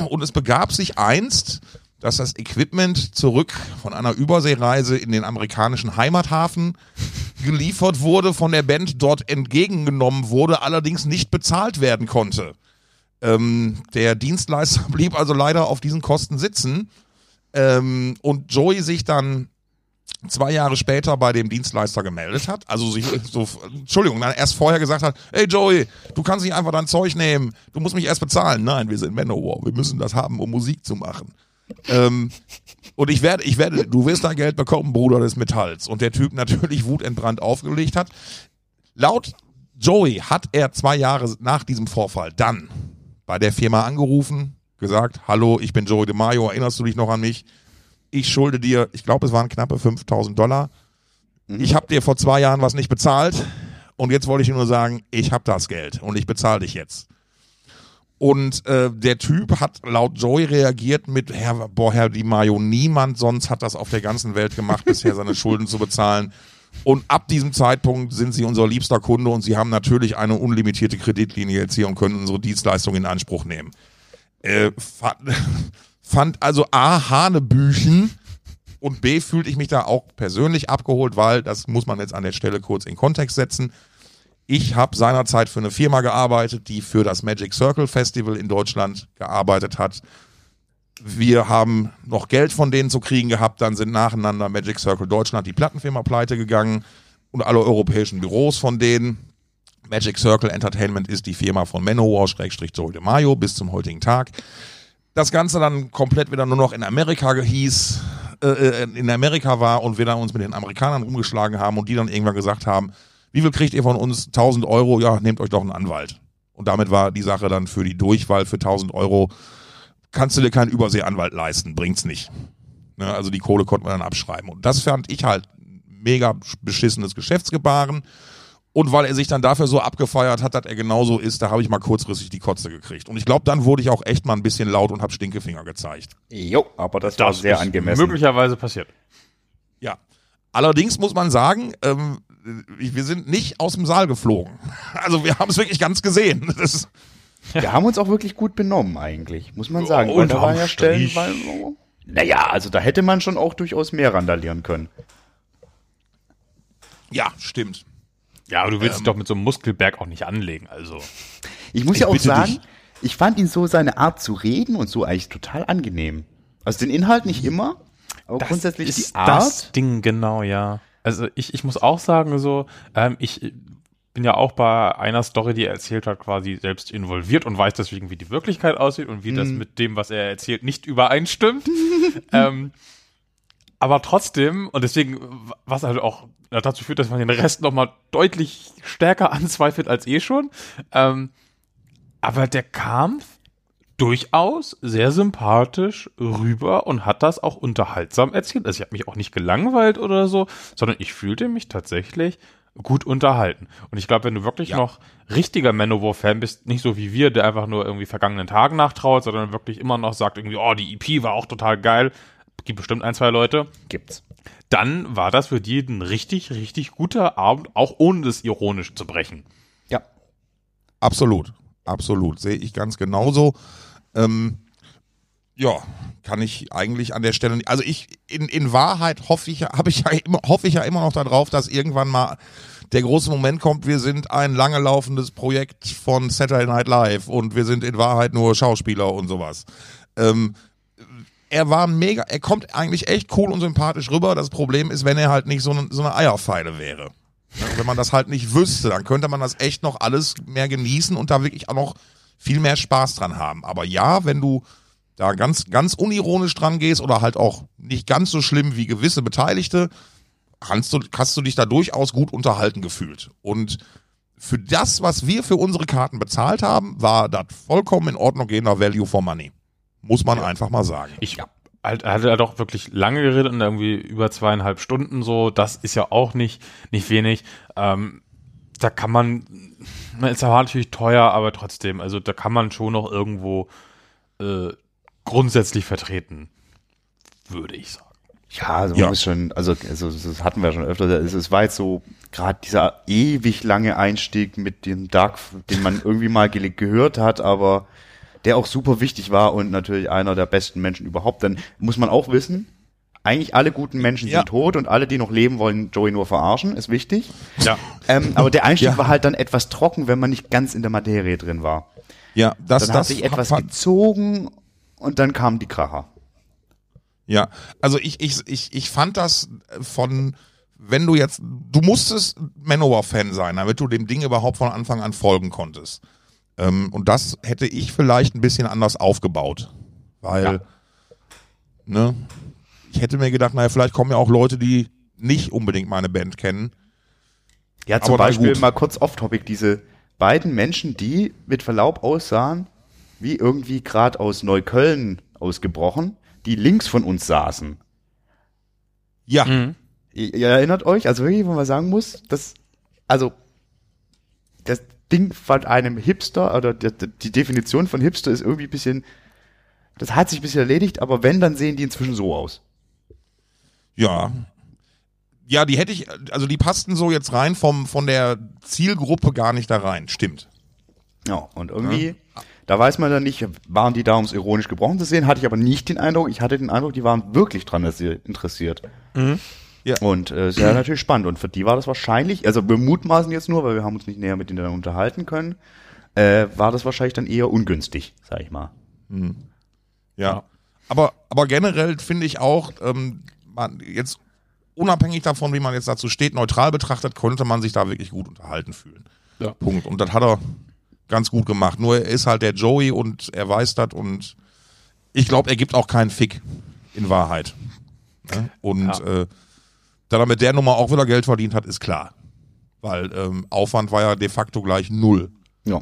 Und es begab sich einst, dass das Equipment zurück von einer Überseereise in den amerikanischen Heimathafen geliefert wurde, von der Band dort entgegengenommen wurde, allerdings nicht bezahlt werden konnte. Ähm, der Dienstleister blieb also leider auf diesen Kosten sitzen ähm, und Joey sich dann zwei Jahre später bei dem Dienstleister gemeldet hat, also sich so, Entschuldigung, dann erst vorher gesagt hat, hey Joey, du kannst nicht einfach dein Zeug nehmen, du musst mich erst bezahlen. Nein, wir sind Manowar, wir müssen das haben, um Musik zu machen. ähm, und ich werde, ich werde, du wirst da Geld bekommen, Bruder des Metalls. Und der Typ natürlich wutentbrannt aufgelegt hat. Laut Joey hat er zwei Jahre nach diesem Vorfall dann bei der Firma angerufen, gesagt, hallo, ich bin Joey DeMaio, erinnerst du dich noch an mich? Ich schulde dir, ich glaube, es waren knappe 5000 Dollar. Ich habe dir vor zwei Jahren was nicht bezahlt und jetzt wollte ich dir nur sagen, ich habe das Geld und ich bezahle dich jetzt. Und äh, der Typ hat laut Joey reagiert mit, Herr, boah, Herr Di Maio, niemand sonst hat das auf der ganzen Welt gemacht, bisher seine Schulden zu bezahlen. Und ab diesem Zeitpunkt sind sie unser liebster Kunde und sie haben natürlich eine unlimitierte Kreditlinie jetzt hier und können unsere Dienstleistung in Anspruch nehmen. Äh, fand, fand also A, Hanebüchen und B, fühlte ich mich da auch persönlich abgeholt, weil, das muss man jetzt an der Stelle kurz in Kontext setzen, ich habe seinerzeit für eine Firma gearbeitet, die für das Magic Circle Festival in Deutschland gearbeitet hat. Wir haben noch Geld von denen zu kriegen gehabt, dann sind nacheinander Magic Circle Deutschland, die Plattenfirma pleite gegangen und alle europäischen Büros von denen. Magic Circle Entertainment ist die Firma von Manowar, Schrägstrich de Mayo, bis zum heutigen Tag. Das Ganze dann komplett wieder nur noch in Amerika hieß, äh, in Amerika war und wir dann uns mit den Amerikanern rumgeschlagen haben und die dann irgendwann gesagt haben, wie viel kriegt ihr von uns? 1000 Euro, ja, nehmt euch doch einen Anwalt. Und damit war die Sache dann für die Durchwahl für 1000 Euro, kannst du dir keinen Überseeanwalt leisten, bringt's nicht. Ne, also die Kohle konnte man dann abschreiben. Und das fand ich halt mega beschissenes Geschäftsgebaren. Und weil er sich dann dafür so abgefeiert hat, dass er genauso ist, da habe ich mal kurzfristig die Kotze gekriegt. Und ich glaube, dann wurde ich auch echt mal ein bisschen laut und habe Stinkefinger gezeigt. Jo, aber das, war Das sehr ist angemessen. möglicherweise passiert. Ja. Allerdings muss man sagen, ähm, wir sind nicht aus dem Saal geflogen. Also wir haben es wirklich ganz gesehen. Das, Wir haben uns auch wirklich gut benommen eigentlich, muss man sagen. Und Weil da waren ja Stellen, weil, naja, also da hätte man schon auch durchaus mehr randalieren können. ja, stimmt. Ja, aber du willst dich doch mit so einem Muskelberg auch nicht anlegen, also. Ich muss Ich ja auch sagen, dich. ich fand ihn so seine Art zu reden und so eigentlich total angenehm. Also den Inhalt nicht immer, aber grundsätzlich ist die Art. das Ding, genau, ja. Also ich, ich muss auch sagen, so, ähm, ich bin ja auch bei einer Story, die er erzählt hat, quasi selbst involviert und weiß deswegen, wie die Wirklichkeit aussieht und wie das mit dem, was er erzählt, nicht übereinstimmt. ähm, aber trotzdem, und deswegen, was halt auch dazu führt, dass man den Rest nochmal deutlich stärker anzweifelt als eh schon. Ähm, aber der kam durchaus sehr sympathisch rüber und hat das auch unterhaltsam erzählt. Also ich habe mich auch nicht gelangweilt oder so, sondern ich fühlte mich tatsächlich gut unterhalten. Und ich glaube, wenn du wirklich Ja. noch richtiger Manowar-Fan bist, nicht so wie wir, der einfach nur irgendwie vergangenen Tagen nachtraut, sondern wirklich immer noch sagt irgendwie, oh, die EP war auch total geil, gibt bestimmt ein, zwei Leute, gibt's. dann war das für die ein richtig, richtig guter Abend, auch ohne das ironisch zu brechen. Ja. Absolut. Absolut. Sehe ich ganz genauso. Ähm, ja, kann ich eigentlich an der Stelle nicht. Also ich, in, in Wahrheit hoffe ich, ich ja immer, hoffe ich ja immer noch darauf, dass irgendwann mal der große Moment kommt, wir sind ein lange laufendes Projekt von Saturday Night Live und wir sind in Wahrheit nur Schauspieler und sowas. Ähm, er war mega, er kommt eigentlich echt cool und sympathisch rüber. Das Problem ist, wenn er halt nicht so eine, so eine Eierpfeile wäre. Ja, Wenn man das halt nicht wüsste, dann könnte man das echt noch alles mehr genießen und da wirklich auch noch viel mehr Spaß dran haben. Aber ja, wenn du da ganz, ganz unironisch dran gehst oder halt auch nicht ganz so schlimm wie gewisse Beteiligte, kannst du, hast du dich da durchaus gut unterhalten gefühlt. Und für das, was wir für unsere Karten bezahlt haben, war das vollkommen in Ordnung gehender Value for Money. Muss man einfach mal sagen. Ich halt, er hatte ja doch wirklich lange geredet und irgendwie über zweieinhalb Stunden so. Das ist ja auch nicht, nicht wenig. Ähm, da kann man, na, ist ja natürlich teuer, aber trotzdem, also da kann man schon noch irgendwo äh, grundsätzlich vertreten, würde ich sagen. Ja, also Ja. man muss schon, also, also das hatten wir schon öfter. Es, es war jetzt so gerade dieser ewig lange Einstieg mit dem Dark, den man irgendwie mal ge gehört hat, aber der auch super wichtig war und natürlich einer der besten Menschen überhaupt. Dann muss man auch wissen, eigentlich alle guten Menschen Ja. sind tot und alle, die noch leben, wollen Joey nur verarschen, ist wichtig. Ja. Ähm, aber der Einstieg Ja. war halt dann etwas trocken, wenn man nicht ganz in der Materie drin war. Ja, das, Dann hat das sich etwas hat- gezogen und dann kamen die Kracher. Ja, also ich, ich, ich, ich fand das von, wenn du jetzt, du musstest Manowar-Fan sein, damit du dem Ding überhaupt von Anfang an folgen konntest. Ähm, und das hätte ich vielleicht ein bisschen anders aufgebaut. Weil, Ja. ne, ich hätte mir gedacht, naja, vielleicht kommen ja auch Leute, die nicht unbedingt meine Band kennen. Ja, zum Aber Beispiel mal kurz off-topic, diese beiden Menschen, die mit Verlaub aussahen, wie irgendwie gerade aus Neukölln ausgebrochen, die links von uns saßen. Ja, Mhm. Ihr, ihr erinnert euch, also wirklich, wo man sagen muss, das, also, Ding von einem Hipster, oder die, die Definition von Hipster ist irgendwie ein bisschen, das hat sich ein bisschen erledigt, aber wenn, dann sehen die inzwischen so aus. Ja. Ja, die hätte ich, also die passten so jetzt rein vom, von der Zielgruppe gar nicht da rein. Stimmt. Ja, und irgendwie, da weiß man dann nicht, waren die da, um es ironisch gebrochen zu sehen, hatte ich aber nicht den Eindruck, ich hatte den Eindruck, die waren wirklich dran interessiert. Ja. Und äh, sehr natürlich spannend. Und für die war das wahrscheinlich, also wir mutmaßen jetzt nur, weil wir haben uns nicht näher mit denen dann unterhalten können, äh, war das wahrscheinlich dann eher ungünstig, sag ich mal. Ja. Aber, aber generell finde ich auch, ähm, man, jetzt unabhängig davon, wie man jetzt dazu steht, neutral betrachtet, konnte man sich da wirklich gut unterhalten fühlen. Ja. Punkt. Und das hat er ganz gut gemacht. Nur er ist halt der Joey und er weiß das und ich glaube, er gibt auch keinen Fick in Wahrheit. Ne? Und Ja. äh, da er mit der Nummer auch wieder Geld verdient hat, ist klar. Weil ähm, Aufwand war ja de facto gleich null. Ja.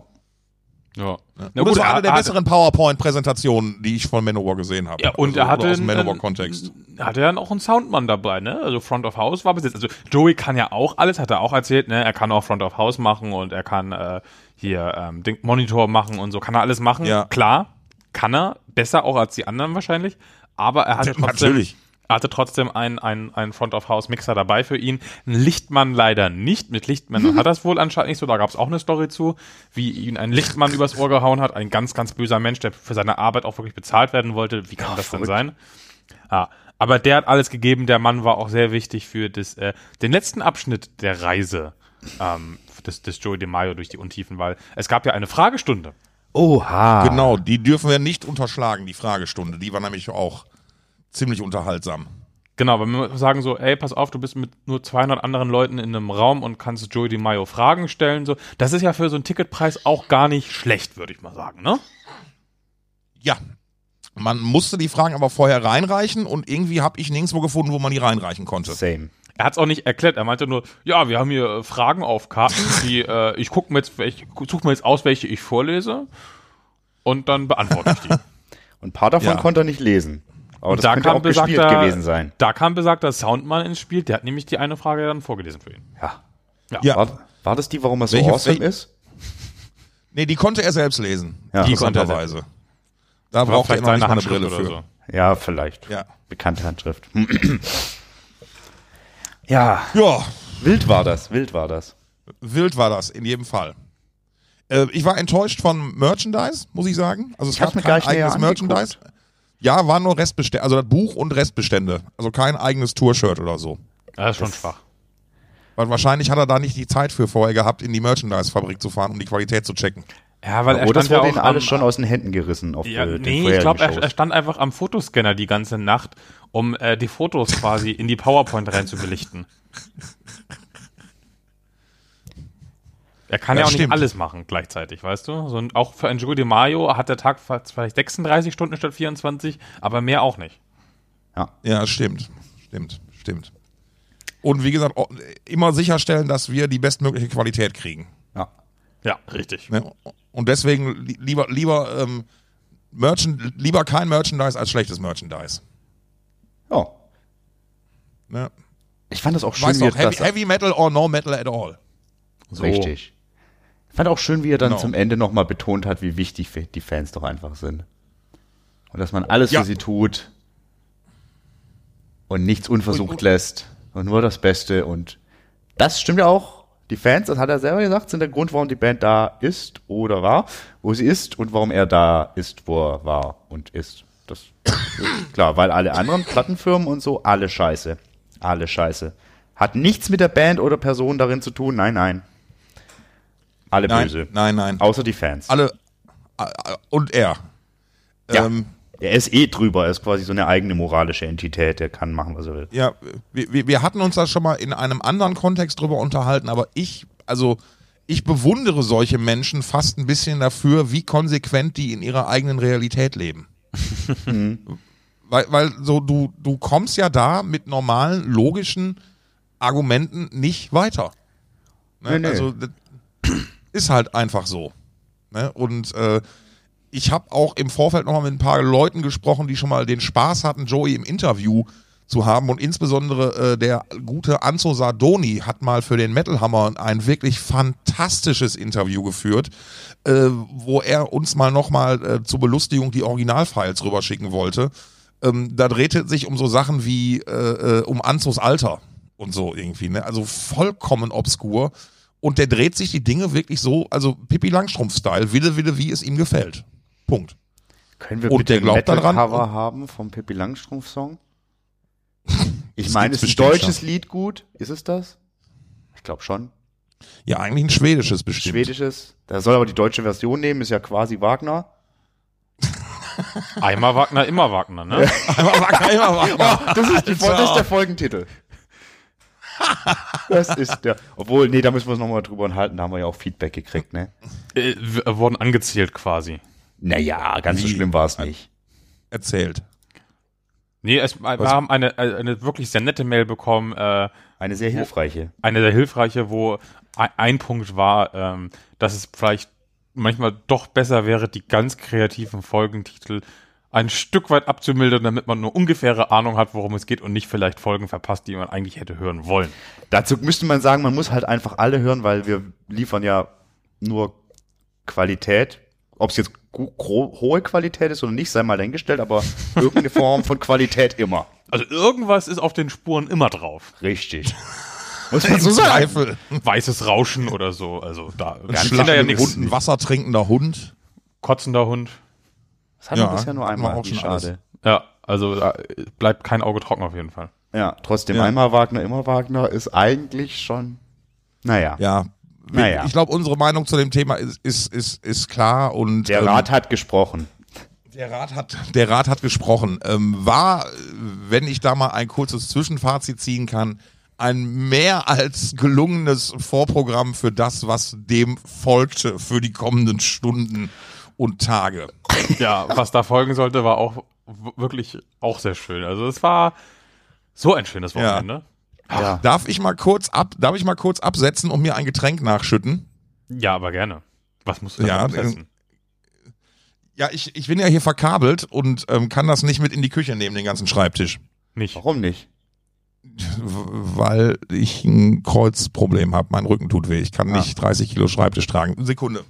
Ja. und das war eine der besseren PowerPoint-Präsentationen, die ich von Manowar gesehen habe. Ja, und also, er hatte aus dem einen- Manowar-Kontext. hatte ja auch einen Soundmann dabei, ne? Also Front of House war besetzt. Also Joey kann ja auch alles, hat er auch erzählt, ne? Er kann auch Front of House machen und er kann äh, hier ähm, den Monitor machen und so. Kann er alles machen? Ja. Klar, kann er. Besser auch als die anderen wahrscheinlich. Aber er hatte Ja, trotzdem, natürlich. Er hatte trotzdem einen ein, ein Front of House Mixer dabei für ihn. Ein Lichtmann leider nicht. Mit Lichtmann hat das wohl anscheinend nicht so. Da gab es auch eine Story zu, wie ihn ein Lichtmann übers Ohr gehauen hat. Ein ganz, ganz böser Mensch, der für seine Arbeit auch wirklich bezahlt werden wollte. Wie kann das denn sein? Ja, aber der hat alles gegeben. Der Mann war auch sehr wichtig für das, äh, den letzten Abschnitt der Reise ähm, des, des Joey DeMaio durch die Untiefen, weil es gab ja eine Fragestunde. Oha. Genau, die dürfen wir nicht unterschlagen, die Fragestunde. Die war nämlich auch ziemlich unterhaltsam. Genau, wenn wir sagen so, ey, pass auf, du bist mit nur 200 anderen Leuten in einem Raum und kannst Joey DeMaio Fragen stellen, so. Das ist ja für so einen Ticketpreis auch gar nicht schlecht, würde ich mal sagen, ne? Ja. Man musste die Fragen aber vorher reinreichen und irgendwie habe ich nirgendwo gefunden, wo man die reinreichen konnte. Same. Er hat es auch nicht erklärt. Er meinte nur, ja, wir haben hier äh, Fragen auf Karten, die äh, ich gucke mir jetzt, welche, suche mir jetzt aus, welche ich vorlese und dann beantworte ich die. Und ein paar davon Ja. konnte er nicht lesen. Aber Und das da könnte kam auch gespielt besagter- gewesen sein. Da kam besagter Soundmann ins Spiel. Der hat nämlich die eine Frage dann vorgelesen für ihn. Ja. Ja. War, war das die, warum er so Welche- awesome ist? Nee, die konnte er selbst lesen. Ja. Die konnte er interessanterweise. Da War braucht er vielleicht noch nicht mal eine Handschrift Brille oder für. so. Ja, vielleicht. Ja. Bekannte Handschrift. ja, Ja, wild war das, wild war das. wild war das, in jedem Fall. Äh, ich war enttäuscht von Merchandise, muss ich sagen. Also es Ich gab mir kein gar nicht näher eigenes Merchandise. Ja, waren nur Restbestände, also das Buch und Restbestände. Also kein eigenes Tour-Shirt oder so. Das ist schon schwach. Weil wahrscheinlich hat er da nicht die Zeit für vorher gehabt, in die Merchandise-Fabrik zu fahren, um die Qualität zu checken. Ja, weil er Oder es stand ja wurde auch alles schon aus den Händen gerissen auf Ja, äh, den nee, ich glaube, er, er stand einfach am Fotoscanner die ganze Nacht, um äh, die Fotos quasi in die PowerPoint rein zu belichten. Er kann Ja, ja, auch stimmt. nicht alles machen gleichzeitig, weißt du? So, und auch für ein Joe DiMaggio hat der Tag vielleicht 36 Stunden statt 24, aber mehr auch nicht. Ja, stimmt. Stimmt, stimmt. Und wie gesagt, immer sicherstellen, dass wir die bestmögliche Qualität kriegen. ja. Ja, richtig. Ne? Und deswegen li- lieber, lieber, ähm, Merchand, lieber kein Merchandise als schlechtes Merchandise. ja. Ne? Ich fand das auch schön, Weißt er heavy, das heavy Metal or no Metal at all. So. Richtig. Ich fand auch schön, wie er dann Genau. zum Ende nochmal betont hat, wie wichtig die Fans doch einfach sind. Und dass man alles Ja. für sie tut und nichts unversucht Und- und- lässt und nur das Beste. Und das stimmt ja auch. Die Fans, das hat er selber gesagt, sind der Grund, warum die Band da ist oder war, wo sie ist und warum er da ist, wo er war und ist. Das ist klar, weil alle anderen Plattenfirmen und so, alle scheiße. Alle scheiße. Hat nichts mit der Band oder Person darin zu tun. Nein, nein. Alle Nein, böse. nein, nein. Außer die Fans. Alle, und er. Ja. Ähm, er ist eh drüber. Er ist quasi so eine eigene moralische Entität. Der kann machen, was er will. ja, wir, wir- hatten uns da schon mal in einem anderen Kontext drüber unterhalten, aber ich, also ich bewundere solche Menschen fast ein bisschen dafür, wie konsequent die in ihrer eigenen Realität leben. weil, weil so du, du kommst ja da mit normalen, logischen Argumenten nicht weiter. Ne? Nee, nee. Also ist halt einfach so. Ne? Und äh, ich habe auch im Vorfeld nochmal mit ein paar Leuten gesprochen, die schon mal den Spaß hatten, Joey im Interview zu haben. Und insbesondere äh, der gute Anzo Sardoni hat mal für den Metal Hammer ein wirklich fantastisches Interview geführt, äh, wo er uns mal nochmal äh, zur Belustigung die Originalfiles rüberschicken wollte. Ähm, da drehte es sich um so Sachen wie äh, äh, um Anzos Alter und so irgendwie. Ne? Also vollkommen obskur. Und der dreht sich die Dinge wirklich so, also Pippi Langstrumpf-Style, Wille, Wille, wie es ihm gefällt. Punkt. Können wir Und bitte der glaubt ein daran- Metal-Cover haben vom Pippi Langstrumpf-Song? Ich meine, gibt's ist ein deutsches Lied gut? Ist es das? Ich glaube schon. Ja, eigentlich ein schwedisches bestimmt. Schwedisches. Da soll aber die deutsche Version nehmen, ist ja quasi Wagner. Einmal Wagner, immer Wagner, ne? Einmal Wagner, immer Wagner. Das ist, die, das ist der Folgentitel. Das ist der. Obwohl, nee, da müssen wir uns nochmal drüber unterhalten, da haben wir ja auch Feedback gekriegt, ne? Äh, w- wurden angezählt quasi. Naja, ganz so schlimm war es nicht. Erzählt. Nee, es, wir haben eine, eine wirklich sehr nette Mail bekommen, äh, Eine sehr hilfreiche. eine sehr hilfreiche, wo ein, ein Punkt war, ähm, dass es vielleicht manchmal doch besser wäre, die ganz kreativen Folgentitel ein Stück weit abzumildern, damit man eine ungefähre Ahnung hat, worum es geht und nicht vielleicht Folgen verpasst, die man eigentlich hätte hören wollen. Dazu müsste man sagen, man muss halt einfach alle hören, weil wir liefern ja nur Qualität. Ob es jetzt hohe Qualität ist oder nicht, sei mal dahingestellt, aber irgendeine Form von Qualität immer. Also irgendwas ist auf den Spuren immer drauf. Richtig. Muss man so sagen. Zweifel. Weißes Rauschen oder so. Also da Ein da ja Hund, nichts. ein wassertrinkender Hund. Kotzender Hund. Das hatten wir Ja, bisher nur wir einmal. auch Wie alles. schade. Ja, also da bleibt kein Auge trocken auf jeden Fall. Ja, trotzdem Ja. einmal Wagner, immer Wagner ist eigentlich schon. Naja. Ja. Naja. Ich glaube, unsere Meinung zu dem Thema ist, ist, ist, ist klar und Der ähm, Rat hat gesprochen. Der Rat hat, der Rat hat gesprochen. Ähm, war, äh, wenn ich da mal ein kurzes Zwischenfazit ziehen kann, ein mehr als gelungenes Vorprogramm für das, was dem folgte für die kommenden Stunden und Tage. Ja, was da folgen sollte, war auch wirklich auch sehr schön. Also es war so ein schönes Ja. Wochenende. Ja. Darf ich mal kurz ab, darf ich mal kurz absetzen und mir ein Getränk nachschütten? Ja, aber gerne. Was musst du Ja, da absetzen? Ja, ich, ich bin ja hier verkabelt und ähm, kann das nicht mit in die Küche nehmen, den ganzen Schreibtisch. Nicht. Warum nicht? Weil ich ein Kreuzproblem habe. Mein Rücken tut weh. Ich kann Ah. nicht 30 Kilo Schreibtisch tragen. Sekunde.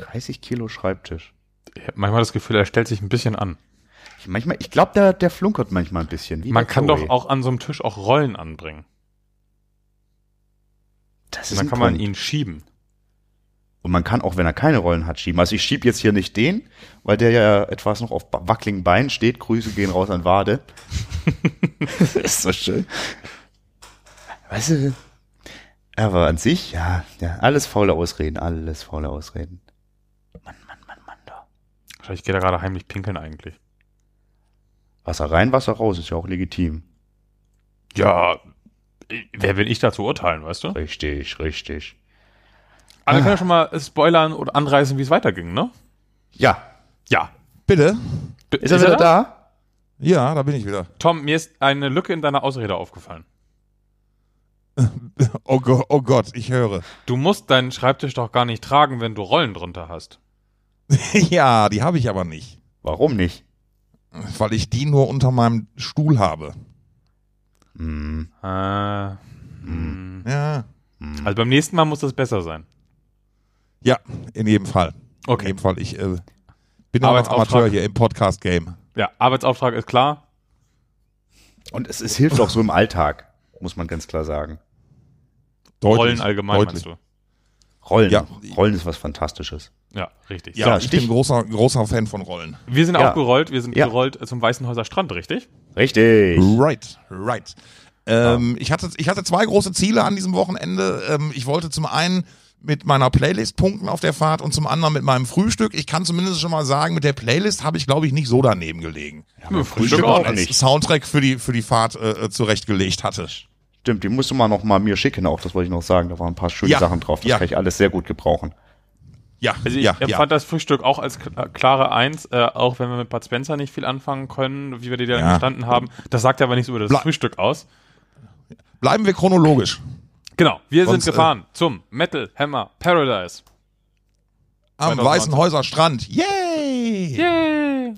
30 Kilo Schreibtisch. Ich habe manchmal das Gefühl, er stellt sich ein bisschen an. Ich, manchmal, ich glaube, der, der flunkert manchmal ein bisschen. Wie Man kann Chloe. doch auch an so einem Tisch auch Rollen anbringen. Das Und ist dann ein kann man Punkt. ihn schieben. Und man kann auch, wenn er keine Rollen hat, schieben. Also ich schieb jetzt hier nicht den, weil der ja etwas noch auf wackeligen Beinen steht. Grüße gehen raus an Wade. das ist so schön. Weißt du, aber an sich, ja, ja, alles faule Ausreden, alles faule Ausreden. Mann, Mann, Mann, Mann, da. Wahrscheinlich geht er gerade heimlich pinkeln eigentlich. Wasser rein, Wasser raus, ist ja auch legitim. Ja, wer bin ich da zu urteilen, weißt du? Richtig, richtig. Aber wir können ja schon mal spoilern oder anreißen, wie es weiterging, ne? Ja, Ja. Bitte? D- ist er wieder da? Ja, da bin ich wieder. Tom, mir ist eine Lücke in deiner Ausrede aufgefallen. Oh, Go oh Gott, ich höre. Du musst deinen Schreibtisch doch gar nicht tragen, wenn du Rollen drunter hast. ja, die habe ich aber nicht. Warum nicht? Weil ich die nur unter meinem Stuhl habe. Hm, Äh, hm. Ja. Also beim nächsten Mal muss das besser sein. Ja, in jedem Fall. In Okay. jedem Fall. Ich äh, bin auch noch Arbeitsauftrag. Amateur hier im Podcast-Game. Ja, Arbeitsauftrag ist klar. Und es, es hilft auch so im Alltag, muss man ganz klar sagen. Deutlich, Rollen allgemein deutlich. meinst Rollen, Ja. Rollen ist was Fantastisches. Ja, richtig. Ja, Ja, ich Stich- bin großer, großer Fan von Rollen. Wir sind Ja. auch gerollt. Wir sind Ja. gerollt zum Weißenhäuser Strand, richtig? Richtig. Right, right. Ähm, ich, hatte, ich hatte zwei große Ziele an diesem Wochenende. Ähm, ich wollte zum einen mit meiner Playlist punkten auf der Fahrt und zum anderen mit meinem Frühstück. Ich kann zumindest schon mal sagen, mit der Playlist habe ich, glaube ich, nicht so daneben gelegen. Ja, Frühstück auch als nicht. Soundtrack für die, für die Fahrt äh, äh, zurechtgelegt hatte. Stimmt, die musst du mal noch mal mir schicken, auch das wollte ich noch sagen. Da waren ein paar schöne Ja. Sachen drauf. Das Ja. kann ich alles sehr gut gebrauchen. Ja, Also ich ja, empfand ja. das Frühstück auch als kl- klare Eins, äh, auch wenn wir mit Bud Spencer nicht viel anfangen können, wie wir die da Ja. gestanden haben. Das sagt aber nichts über das Ble- Frühstück aus. Bleiben wir chronologisch. Genau, wir Sonst, sind gefahren zum Metal Hammer Paradise. Am 2019. Weißenhäuser Strand. Yay! Yay!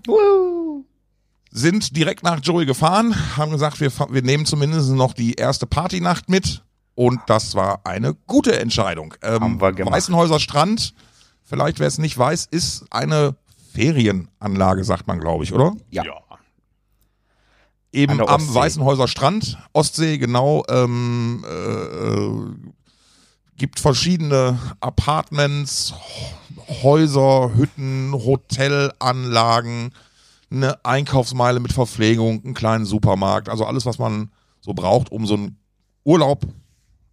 Sind direkt nach Joey gefahren, haben gesagt, wir, wir nehmen zumindest noch die erste Partynacht mit. Und das war eine gute Entscheidung. Ähm. Weißenhäuser Strand, vielleicht wer es nicht weiß, ist eine Ferienanlage, sagt man, glaube ich, oder? Ja. Eben An der am. Weißenhäuser Strand, Ostsee, genau, ähm, äh, äh, gibt verschiedene Apartments, Häuser, Hütten, Hotelanlagen, eine Einkaufsmeile mit Verpflegung, einen kleinen Supermarkt, also alles, was man so braucht, um so einen Urlaub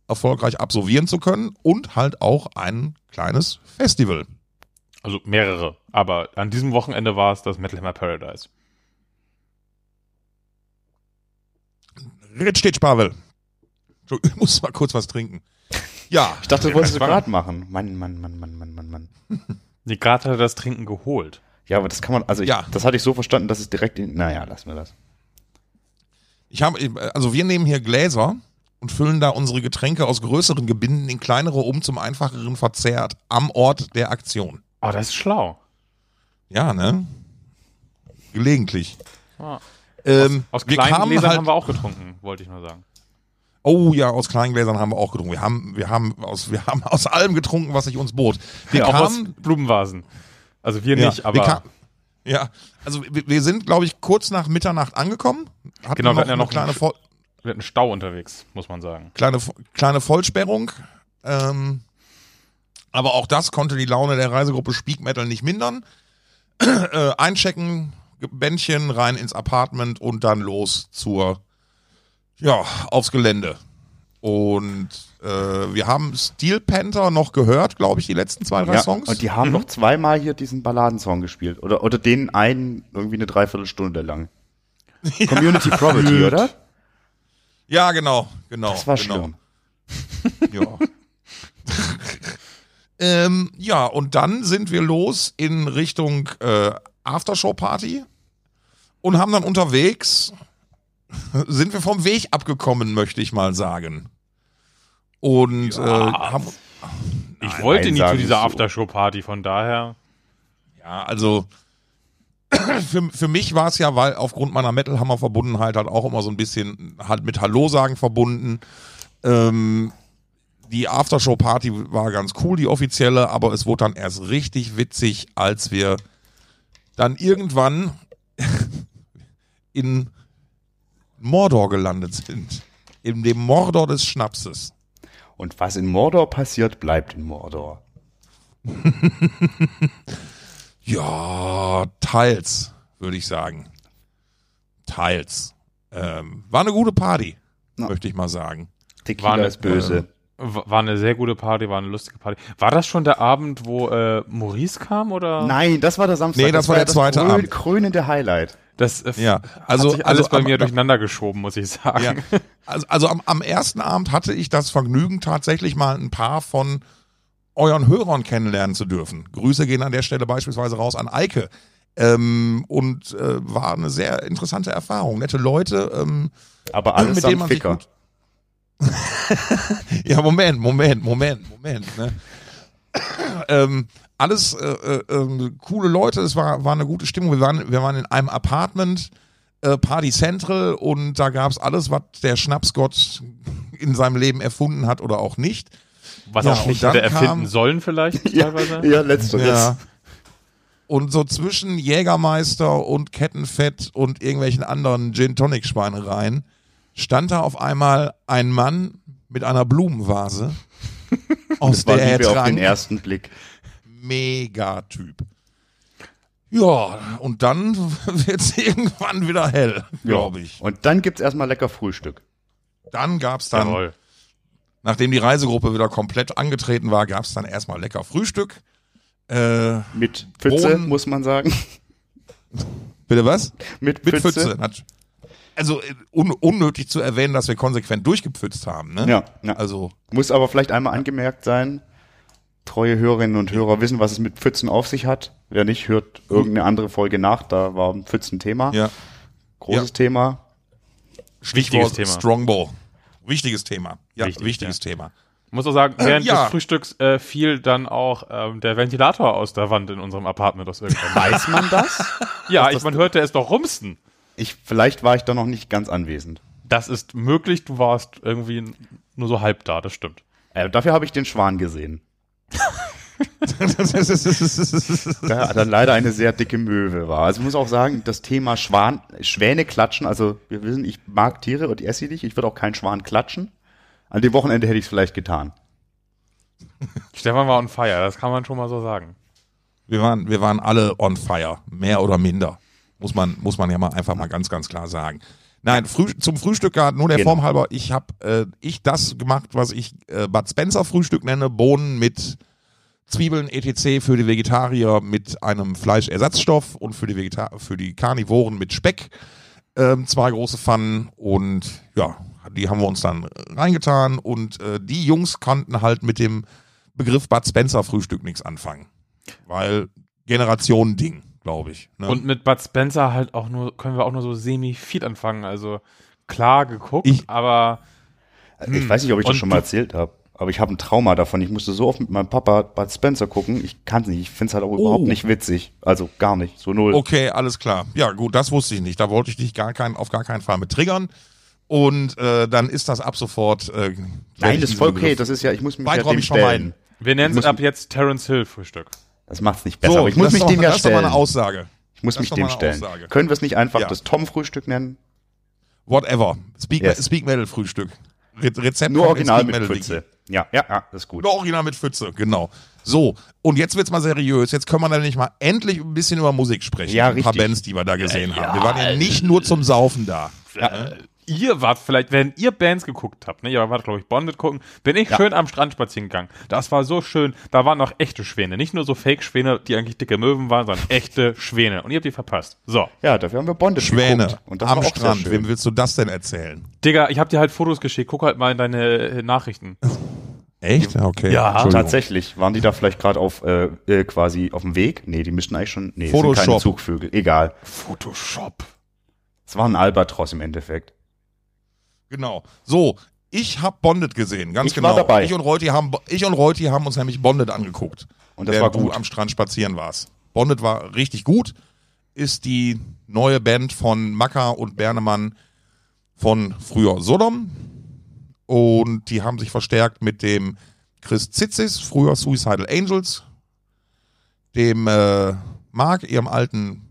erfolgreich absolvieren zu können und halt auch ein kleines Festival. Also mehrere. Aber an diesem Wochenende war es das Metal Hammer Paradise. Steht Pavel. Ich muss mal kurz was trinken. Ja, Ich dachte, du wolltest gerade machen. Mann, Mann, Mann, Mann, Mann, Mann, Mann. Nee, gerade hat er das Trinken geholt. Ja, aber das kann man, also ich, Ja. das hatte ich so verstanden, dass es direkt in, naja, lassen wir das. Ich habe, also wir nehmen hier Gläser und füllen da unsere Getränke aus größeren Gebinden in kleinere um zum einfacheren Verzehr am Ort der Aktion. Oh, das ist schlau. Ja, ne? Gelegentlich. Ah. Ähm, Aus wir kleinen kamen Gläsern halt, haben wir auch getrunken, wollte ich nur sagen. Oh ja, aus kleinen Gläsern haben wir auch getrunken. Wir haben, wir haben aus, wir haben aus allem getrunken, was sich uns bot. Wir auch aus kamen, Blumenvasen. Also wir ja, nicht, wir aber kam, ja, also wir, wir sind, glaube ich, kurz nach Mitternacht angekommen. Hatten Genau, wir hatten ja noch kleine einen wir hatten Stau unterwegs, muss man sagen. kleine, kleine Vollsperrung. Ähm, aber auch das konnte die Laune der Reisegruppe Speak Metal nicht mindern. äh, einchecken, Bändchen rein ins Apartment und dann los zur, ja, aufs Gelände. Und äh, wir haben Steel Panther noch gehört, glaube ich, die letzten zwei, drei Ja, Songs. und die haben noch zweimal hier diesen Balladensong gespielt. Oder, oder den einen irgendwie eine Dreiviertelstunde lang. Community Property, oder? ja, genau, genau. Das war genau. schlimm. Ja. ähm, ja, und dann sind wir los in Richtung äh, Aftershow-Party und haben dann unterwegs, sind wir vom Weg abgekommen, möchte ich mal sagen. Und äh, haben, Ich wollte nein, nie zu dieser so. Aftershow-Party, von daher. ja, also für, für mich war es ja, weil aufgrund meiner Metal-Hammer-Verbundenheit halt auch immer so ein bisschen halt mit Hallo sagen verbunden. Ähm, die Aftershow-Party war ganz cool, die offizielle, aber es wurde dann erst richtig witzig, als wir dann irgendwann in Mordor gelandet sind. In dem Mordor des Schnapses. Und was in Mordor passiert, bleibt in Mordor. Ja, teils, würde ich sagen. Teils. Ähm, war eine gute Party, Ja. möchte ich mal sagen. Tequila War eine- ist böse. w- War eine sehr gute Party, war eine lustige Party. War das schon der Abend, wo äh, Maurice kam oder? Nein, das war der Samstag. Nee, das war der zweite Abend. krönende Highlight. Das äh, Ja, also- hat sich alles also, bei aber- mir durcheinander geschoben, muss ich sagen. Ja. Also, also am, am ersten Abend hatte ich das Vergnügen, tatsächlich mal ein paar von euren Hörern kennenlernen zu dürfen. Grüße gehen an der Stelle beispielsweise raus an Eike. Ähm, und äh, war eine sehr interessante Erfahrung. Nette Leute, ähm, Aber alles mit denen man sich Ficker. gut. ja, Moment, Moment, Moment, Moment. Ne? ähm, alles äh, äh, ähm, coole Leute, es war, war eine gute Stimmung. Wir waren, wir waren in einem Apartment, äh, Party Central, und da gab's alles, was der Schnapsgott in seinem Leben erfunden hat oder auch nicht. Was Ja, auch nicht hätte erfinden kam- sollen vielleicht Ja, teilweise. ja letzteres. Ja. Und so zwischen Jägermeister und Kettenfett und irgendwelchen anderen Gin-Tonic-Schweinereien stand da auf einmal ein Mann mit einer Blumenvase, aus Das war der er Liebe auf den ersten Blick. Megatyp. Ja, und dann wird's irgendwann wieder hell, glaube ich. Und dann gibt's erstmal lecker Frühstück. Dann gab's dann, Jawohl. nachdem die Reisegruppe wieder komplett angetreten war, gab's dann erstmal lecker Frühstück. Äh, Mit Pfütze, Bohnen. muss man sagen. bitte was? Mit Mit Pfütze. Also äh, un unnötig zu erwähnen, dass wir konsequent durchgepfützt haben. Ne? Ja, ja. Also Muss aber vielleicht einmal angemerkt sein, treue Hörerinnen und Hörer wissen, was es mit Pfützen auf sich hat. Wer nicht, hört irgendeine andere Folge nach, da war ein Pfützen-Thema. ja, Großes Ja. Thema. Stichwort Thema. Strongbow. Wichtiges Thema. Ja, Wichtig, wichtiges Thema. Ich muss auch sagen, während ja. des Frühstücks äh, fiel dann auch ähm, der Ventilator aus der Wand in unserem Apartment aus irgendeinem. Weiß man das? ja, ich, man hörte es doch rumsten. Ich, vielleicht war ich da noch nicht ganz anwesend. Das ist möglich, du warst irgendwie nur so halb da, das stimmt. Äh, dafür habe ich den Schwan gesehen. Der dann leider eine sehr dicke Möwe war. Also ich muss auch sagen, das Thema Schwan, Schwäne klatschen, also wir wissen, ich mag Tiere und esse sie nicht, ich würde auch keinen Schwan klatschen. An dem Wochenende hätte ich es vielleicht getan. Stefan war on fire, das kann man schon mal so sagen. Wir waren, wir waren alle on fire, mehr oder minder. Muss man, muss man ja mal einfach mal ganz, ganz klar sagen. Nein, früh, zum Frühstück gerade nur der Genau. Form halber. Ich habe äh, ich das gemacht, was ich äh, Bud Spencer Frühstück nenne: Bohnen mit Zwiebeln etc. für die Vegetarier mit einem Fleischersatzstoff und für die Vegeta für die Karnivoren mit Speck. Ähm, zwei große Pfannen und ja, die haben wir uns dann reingetan und äh, die Jungs konnten halt mit dem Begriff Bud Spencer Frühstück nichts anfangen, weil Generation-Ding, glaube ich. Ne? Und mit Bud Spencer halt auch nur, können wir auch nur so semi-fit anfangen. Also klar geguckt, Ich- aber Ich weiß nicht, ob ich das Und schon mal erzählt habe. Aber ich habe ein Trauma davon. Ich musste so oft mit meinem Papa Bud Spencer gucken. Ich kann es nicht. Ich finde es halt auch überhaupt nicht witzig. Also gar nicht. So null. Okay, alles klar. Ja, gut, das wusste ich nicht. Da wollte ich dich gar kein, auf gar keinen Fall mit triggern. Und äh, dann ist das ab sofort. Äh, Nein, ich das ist voll okay. Das ist ja, ich muss mich ja dem stellen. vermeiden. wir nennen es ab jetzt Terence Hill Frühstück. Das macht's nicht besser. So, aber ich muss mich doch- dem ja Das ist doch mal stellen. eine Aussage. Ich muss das mich dem stellen. Aussage. Können wir es nicht einfach Ja. das Tom-Frühstück nennen? Whatever. Speak, Yes. Speak Metal Frühstück. Re Rezept Nur original in mit Pfütze. Ja, ja, ja, das ist gut. Nur original mit Pfütze, genau. So, und jetzt wird's mal seriös. Jetzt können wir dann nicht mal endlich ein bisschen über Musik sprechen. Ja, Ein paar richtig. Bands, die wir da gesehen haben. Wir waren ja nicht nur zum Saufen da. Ihr wart vielleicht, wenn ihr Bands geguckt habt, ne, ihr wart, glaube ich, Bonded gucken, bin ich schön am Strand spazieren gegangen. Das war so schön. Da waren noch echte Schwäne. Nicht nur so Fake-Schwäne, die eigentlich dicke Möwen waren, sondern echte Schwäne. Und ihr habt die verpasst. So. Ja, dafür haben wir Bonded Schwäne geguckt. Und das am auch Strand. Wem willst du das denn erzählen? Digga, ich hab dir halt Fotos geschickt. Guck halt mal in deine äh, Nachrichten. Echt? Okay. Ja. Tatsächlich. Waren die da vielleicht gerade auf äh, äh, quasi auf dem Weg? Nee, die müssten eigentlich schon. Nee, es sind keine Photoshop. Zugvögel. Egal. Photoshop. Es war ein Albatros im Endeffekt. Genau. So, ich habe Bonded gesehen, ganz Ich genau. war dabei. Ich und Reuti haben, ich und Reuti haben uns nämlich Bonded angeguckt. Und das war gut. du am Strand spazieren warst. Bonded war richtig gut. Ist die neue Band von Macker und Bernemann von früher Sodom. Und die haben sich verstärkt mit dem Chris Zitzis, früher Suicidal Angels, dem äh, Mark, ihrem alten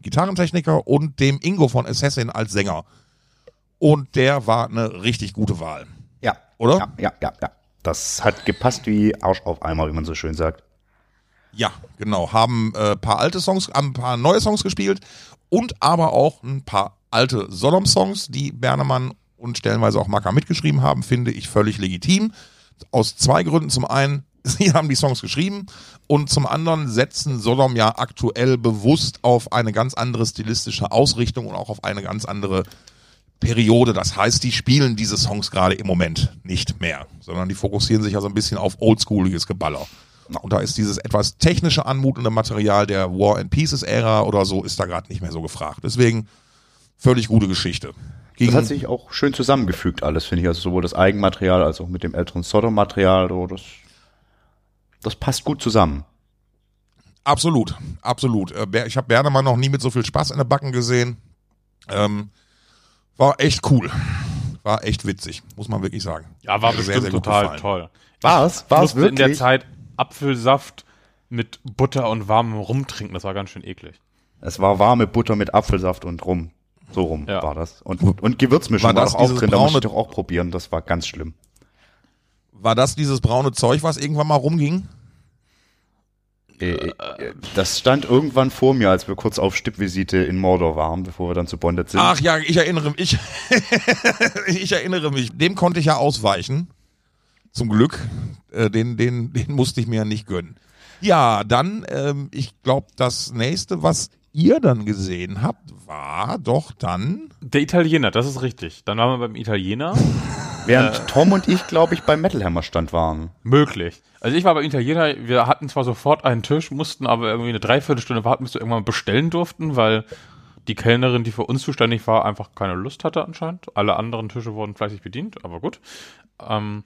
Gitarrentechniker, und dem Ingo von Assassin als Sänger. Und der war eine richtig gute Wahl. Ja. Oder? Ja, ja, ja, ja. Das hat gepasst wie Arsch auf Eimer, wie man so schön sagt. Ja, genau. Haben äh, paar alte Songs, haben ein paar neue Songs gespielt und aber auch ein paar alte Sodom-Songs, die Bernemann und stellenweise auch Macker mitgeschrieben haben, finde ich völlig legitim. Aus zwei Gründen. Zum einen, sie haben die Songs geschrieben und zum anderen setzen Sodom ja aktuell bewusst auf eine ganz andere stilistische Ausrichtung und auch auf eine ganz andere Periode. Das heißt, die spielen diese Songs gerade im Moment nicht mehr, sondern die fokussieren sich ja so ein bisschen auf oldschooliges Geballer. Und da ist dieses etwas technische anmutende Material der War and Pieces Ära oder so, ist da gerade nicht mehr so gefragt. Deswegen völlig gute Geschichte. Ging, Das hat sich auch schön zusammengefügt alles, finde ich. Also sowohl das Eigenmaterial als auch mit dem älteren Sodom-Material. So, das, das passt gut zusammen. absolut, absolut. Äh, Ich habe Bernemann noch nie mit so viel Spaß in der Backen gesehen. Ähm, war echt cool. War echt witzig, muss man wirklich sagen. Ja, war Hat mir bestimmt total gefallen. toll. War es? Ich War es musste in der wirklich? Zeit Apfelsaft mit Butter und warmem Rum trinken. Das war ganz schön eklig. Es war warme Butter mit Apfelsaft und rum. So rum Ja. war das. Und, und Gewürzmischung War war, das doch auch drin. Da musste ich doch auch probieren. Das war ganz schlimm. War das dieses braune Zeug, was irgendwann mal rumging? Äh, das stand irgendwann vor mir, als wir kurz auf Stippvisite in Mordor waren, bevor wir dann zu Bondet sind. Ach ja, ich erinnere mich. ich erinnere mich. Dem konnte ich ja ausweichen. Zum Glück. Äh, den, den, den musste ich mir ja nicht gönnen. Ja, dann, ähm, ich glaube, das nächste, was ihr dann gesehen habt, war doch dann. Der Italiener, das ist richtig. Dann waren wir beim Italiener. Während Tom und ich, glaube ich, beim Metal Hammer Stand waren. Möglich. Also ich war beim Italiener, wir hatten zwar sofort einen Tisch, mussten aber irgendwie eine Dreiviertelstunde warten, bis wir irgendwann bestellen durften, weil die Kellnerin, die für uns zuständig war, einfach keine Lust hatte anscheinend. Alle anderen Tische wurden fleißig bedient, aber gut. Ähm,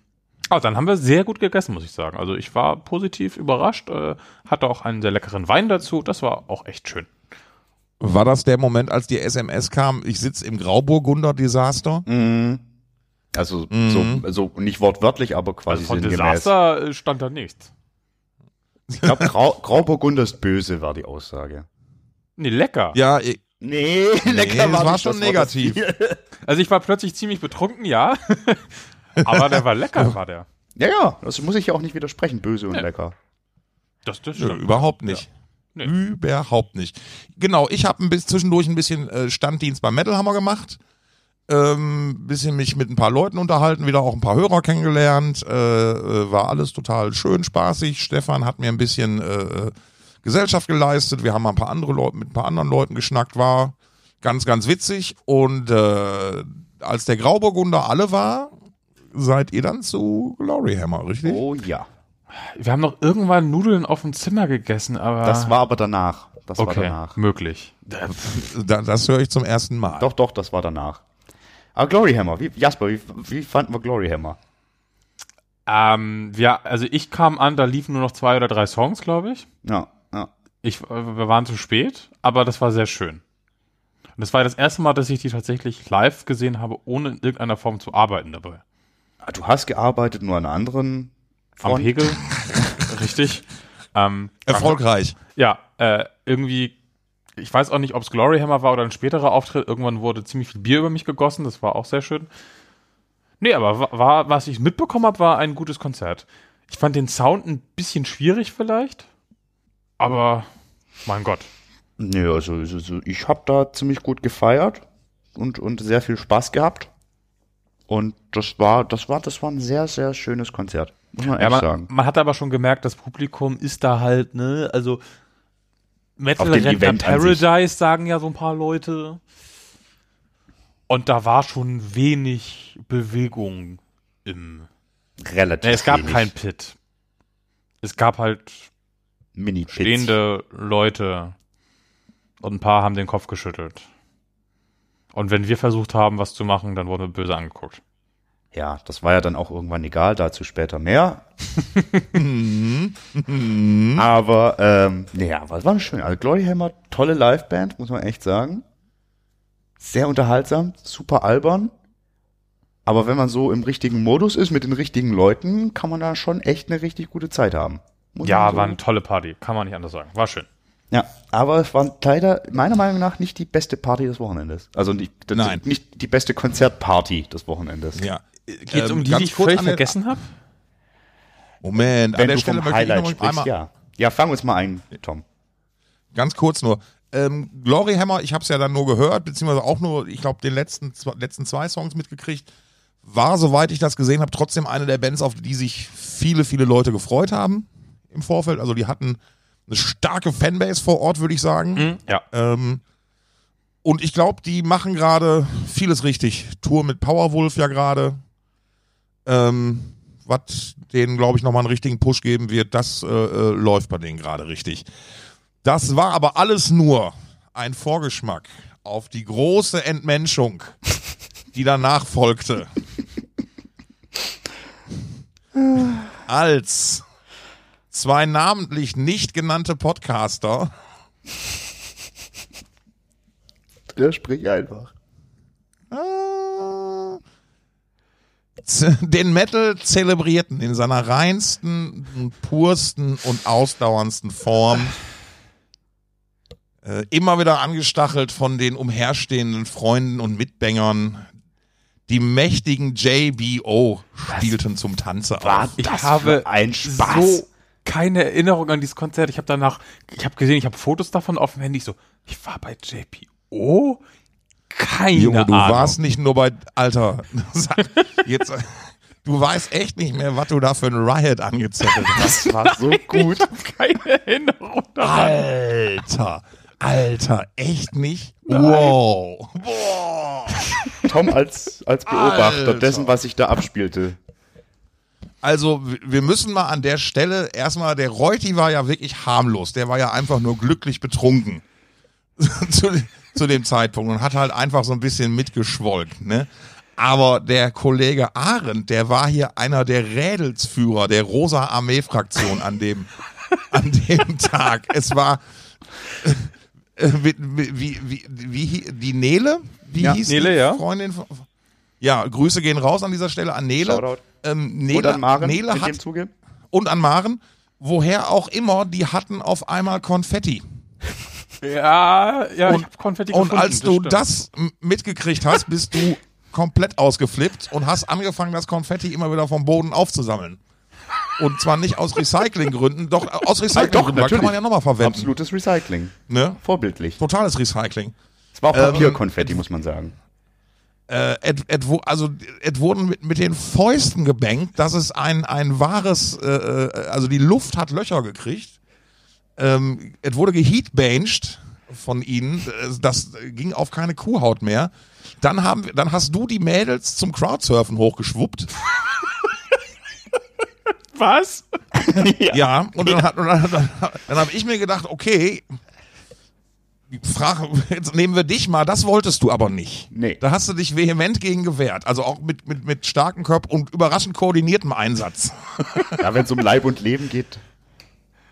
aber dann haben wir sehr gut gegessen, muss ich sagen. Also ich war positiv überrascht, äh, hatte auch einen sehr leckeren Wein dazu. Das war auch echt schön. War das der Moment, als die SMS kam, ich sitze im Grauburgunder-Desaster? Mhm. Also Mhm. so, so nicht wortwörtlich, aber quasi Also von sinngemäß. Desaster äh, stand da nichts. Ich glaube, Grau, Grauburgunder ist böse, war die Aussage. Nee, lecker. Ja, ich, Nee, lecker war nicht, schon negativ. Also ich war plötzlich ziemlich betrunken, ja. Aber der war lecker, war der. Ja, ja, das muss ich ja auch nicht widersprechen, böse und Ja. lecker. Das, das Nö, stimmt. überhaupt nicht. Nee. Überhaupt nicht. Genau, ich habe ein bisschen zwischendurch ein bisschen äh, Standdienst beim Metal Hammer gemacht. Ähm, bisschen mich mit ein paar Leuten unterhalten, wieder auch ein paar Hörer kennengelernt. Äh, äh, war alles total schön, spaßig. Stefan hat mir ein bisschen äh, Gesellschaft geleistet. Wir haben mal ein paar andere Leute mit ein paar anderen Leuten geschnackt. War ganz, ganz witzig. Und äh, als der Grauburgunder alle war, seid ihr dann zu Glory Hammer, richtig? Oh ja. Wir haben noch irgendwann Nudeln auf dem Zimmer gegessen, aber. Das war aber danach. Das war okay, danach. möglich. Da, das höre ich zum ersten Mal. Doch, doch, das war danach. Aber Glory Hammer, wie, Jasper, wie, wie fanden wir Glory Hammer? Ähm, ja, also ich kam an, da liefen nur noch zwei oder drei Songs, glaube ich. Ja, ja. Ich, äh, wir waren zu spät, aber das war sehr schön. Und das war das erste Mal, dass ich die tatsächlich live gesehen habe, ohne in irgendeiner Form zu arbeiten dabei. Ah, Du hast gearbeitet, nur an einer anderen Am Front. Pegel. Richtig. Ähm, Erfolgreich. Ja, äh, irgendwie, ich weiß auch nicht, ob es Glory Hammer war oder ein späterer Auftritt. Irgendwann wurde ziemlich viel Bier über mich gegossen, das war auch sehr schön. Nee, aber wa- war, was ich mitbekommen habe, war ein gutes Konzert. Ich fand den Sound ein bisschen schwierig vielleicht, aber mein Gott. Nö, also, also also ich habe da ziemlich gut gefeiert und, und sehr viel Spaß gehabt. Und das war, das war, das war ein sehr, sehr schönes Konzert. Muss man Ja, echt man, sagen. man hat aber schon gemerkt, das Publikum ist da halt, ne, also Metal sich. Paradise sagen ja so ein paar Leute. Und da war schon wenig Bewegung im Relativ. Nee, es gab wenig. kein Pit. Es gab halt mini stehende Leute und ein paar haben den Kopf geschüttelt. Und wenn wir versucht haben, was zu machen, dann wurden wir böse angeguckt. Ja, das war ja dann auch irgendwann egal, dazu später mehr. aber, ähm, naja, was war schön. Also Glory Hammer, tolle Liveband, muss man echt sagen. Sehr unterhaltsam, super albern. Aber wenn man so im richtigen Modus ist, mit den richtigen Leuten, kann man da schon echt eine richtig gute Zeit haben. Muss Ja, so- war eine tolle Party. Kann man nicht anders sagen. War schön. Ja, aber es war leider meiner Meinung nach nicht die beste Party des Wochenendes. Also nicht, Nein. nicht die beste Konzertparty des Wochenendes. Ja. Geht's Ähm, um die, ganz die ich kurz völlig an der- vergessen habe? Moment, an Wenn der du Stelle vom möchte ich Highlight noch sprichst, einmal, ja. Ja, fang uns mal ein, Tom. ganz kurz nur. Ähm, Glory Hammer, ich habe es ja dann nur gehört, beziehungsweise auch nur, ich glaube, den letzten, zwei- letzten zwei Songs mitgekriegt. War, soweit ich das gesehen habe, trotzdem eine der Bands, auf die sich viele, viele Leute gefreut haben im Vorfeld. Also die hatten eine starke Fanbase vor Ort, würde ich sagen. Ja. Ähm, und ich glaube, die machen gerade vieles richtig. Tour mit Powerwolf ja gerade. Ähm, was denen, glaube ich, nochmal einen richtigen Push geben wird, das äh, äh, läuft bei denen gerade richtig. Das war aber alles nur ein Vorgeschmack auf die große Entmenschung, die danach folgte. Als zwei namentlich nicht genannte Podcaster Ja, sprich einfach. äh, z- den Metal zelebrierten in seiner reinsten, pursten und ausdauerndsten Form. Äh, immer wieder angestachelt von den umherstehenden Freunden und Mitbängern. Die mächtigen JBO spielten zum Tanze auf. Ich Das habe für ein Spaß. so keine Erinnerung an dieses Konzert. Ich habe danach, ich habe gesehen, ich habe Fotos davon auf dem Handy. Ich so, ich war bei JPO? Keine Junge, du Ahnung. warst nicht nur bei, Alter, sag, jetzt, du weißt echt nicht mehr, was du da für ein Riot angezettelt hast. Das war so gut. keine Erinnerung daran. Alter, Alter, echt nicht? Wow. Boah. Tom als, als Beobachter Alter. dessen, was sich da abspielte. Also, wir müssen mal an der Stelle erstmal, der Reuti war ja wirklich harmlos. Der war ja einfach nur glücklich betrunken. zu, dem Zeitpunkt und hat halt einfach so ein bisschen mitgeschwollt, ne? Aber der Kollege Arendt, der war hier einer der Rädelsführer der Rosa Armee Fraktion an dem, an dem Tag. Es war, äh, wie, wie, wie, wie, die Nele? Wie Ja, hieß Nele, die ja. Freundin? von- Ja, Grüße gehen raus an dieser Stelle an Nele. Ähm, Nele, Und an Maren Nele hat, und an Maren, woher auch immer, die hatten auf einmal Konfetti. Ja, ja, Und- ich hab Konfetti Und gefunden, als du das m- mitgekriegt hast, bist du komplett ausgeflippt und hast angefangen, das Konfetti immer wieder vom Boden aufzusammeln. Und zwar nicht aus Recyclinggründen, doch äh, aus Recyclinggründen, da kann man ja nochmal verwenden. Absolutes Recycling. Ne? Vorbildlich. Totales Recycling. Es war auch Ähm, Papierkonfetti, muss man sagen. Äh, et, et, also es wurden mit, mit den Fäusten gebankt, dass es ein, ein wahres, äh, äh, also die Luft hat Löcher gekriegt. Ähm, es wurde geheatbanged von ihnen, das ging auf keine Kuhhaut mehr. Dann, haben, wir- dann hast du die Mädels zum Crowdsurfen hochgeschwuppt. Was? Ja, und dann, hat, und dann, dann, dann habe ich mir gedacht, okay, Frage, jetzt nehmen wir dich mal, das wolltest du aber nicht. Nee. Da hast du dich vehement gegen gewehrt, also auch mit, mit, mit starkem Körper und überraschend koordiniertem Einsatz. Ja, wenn es um Leib und Leben geht.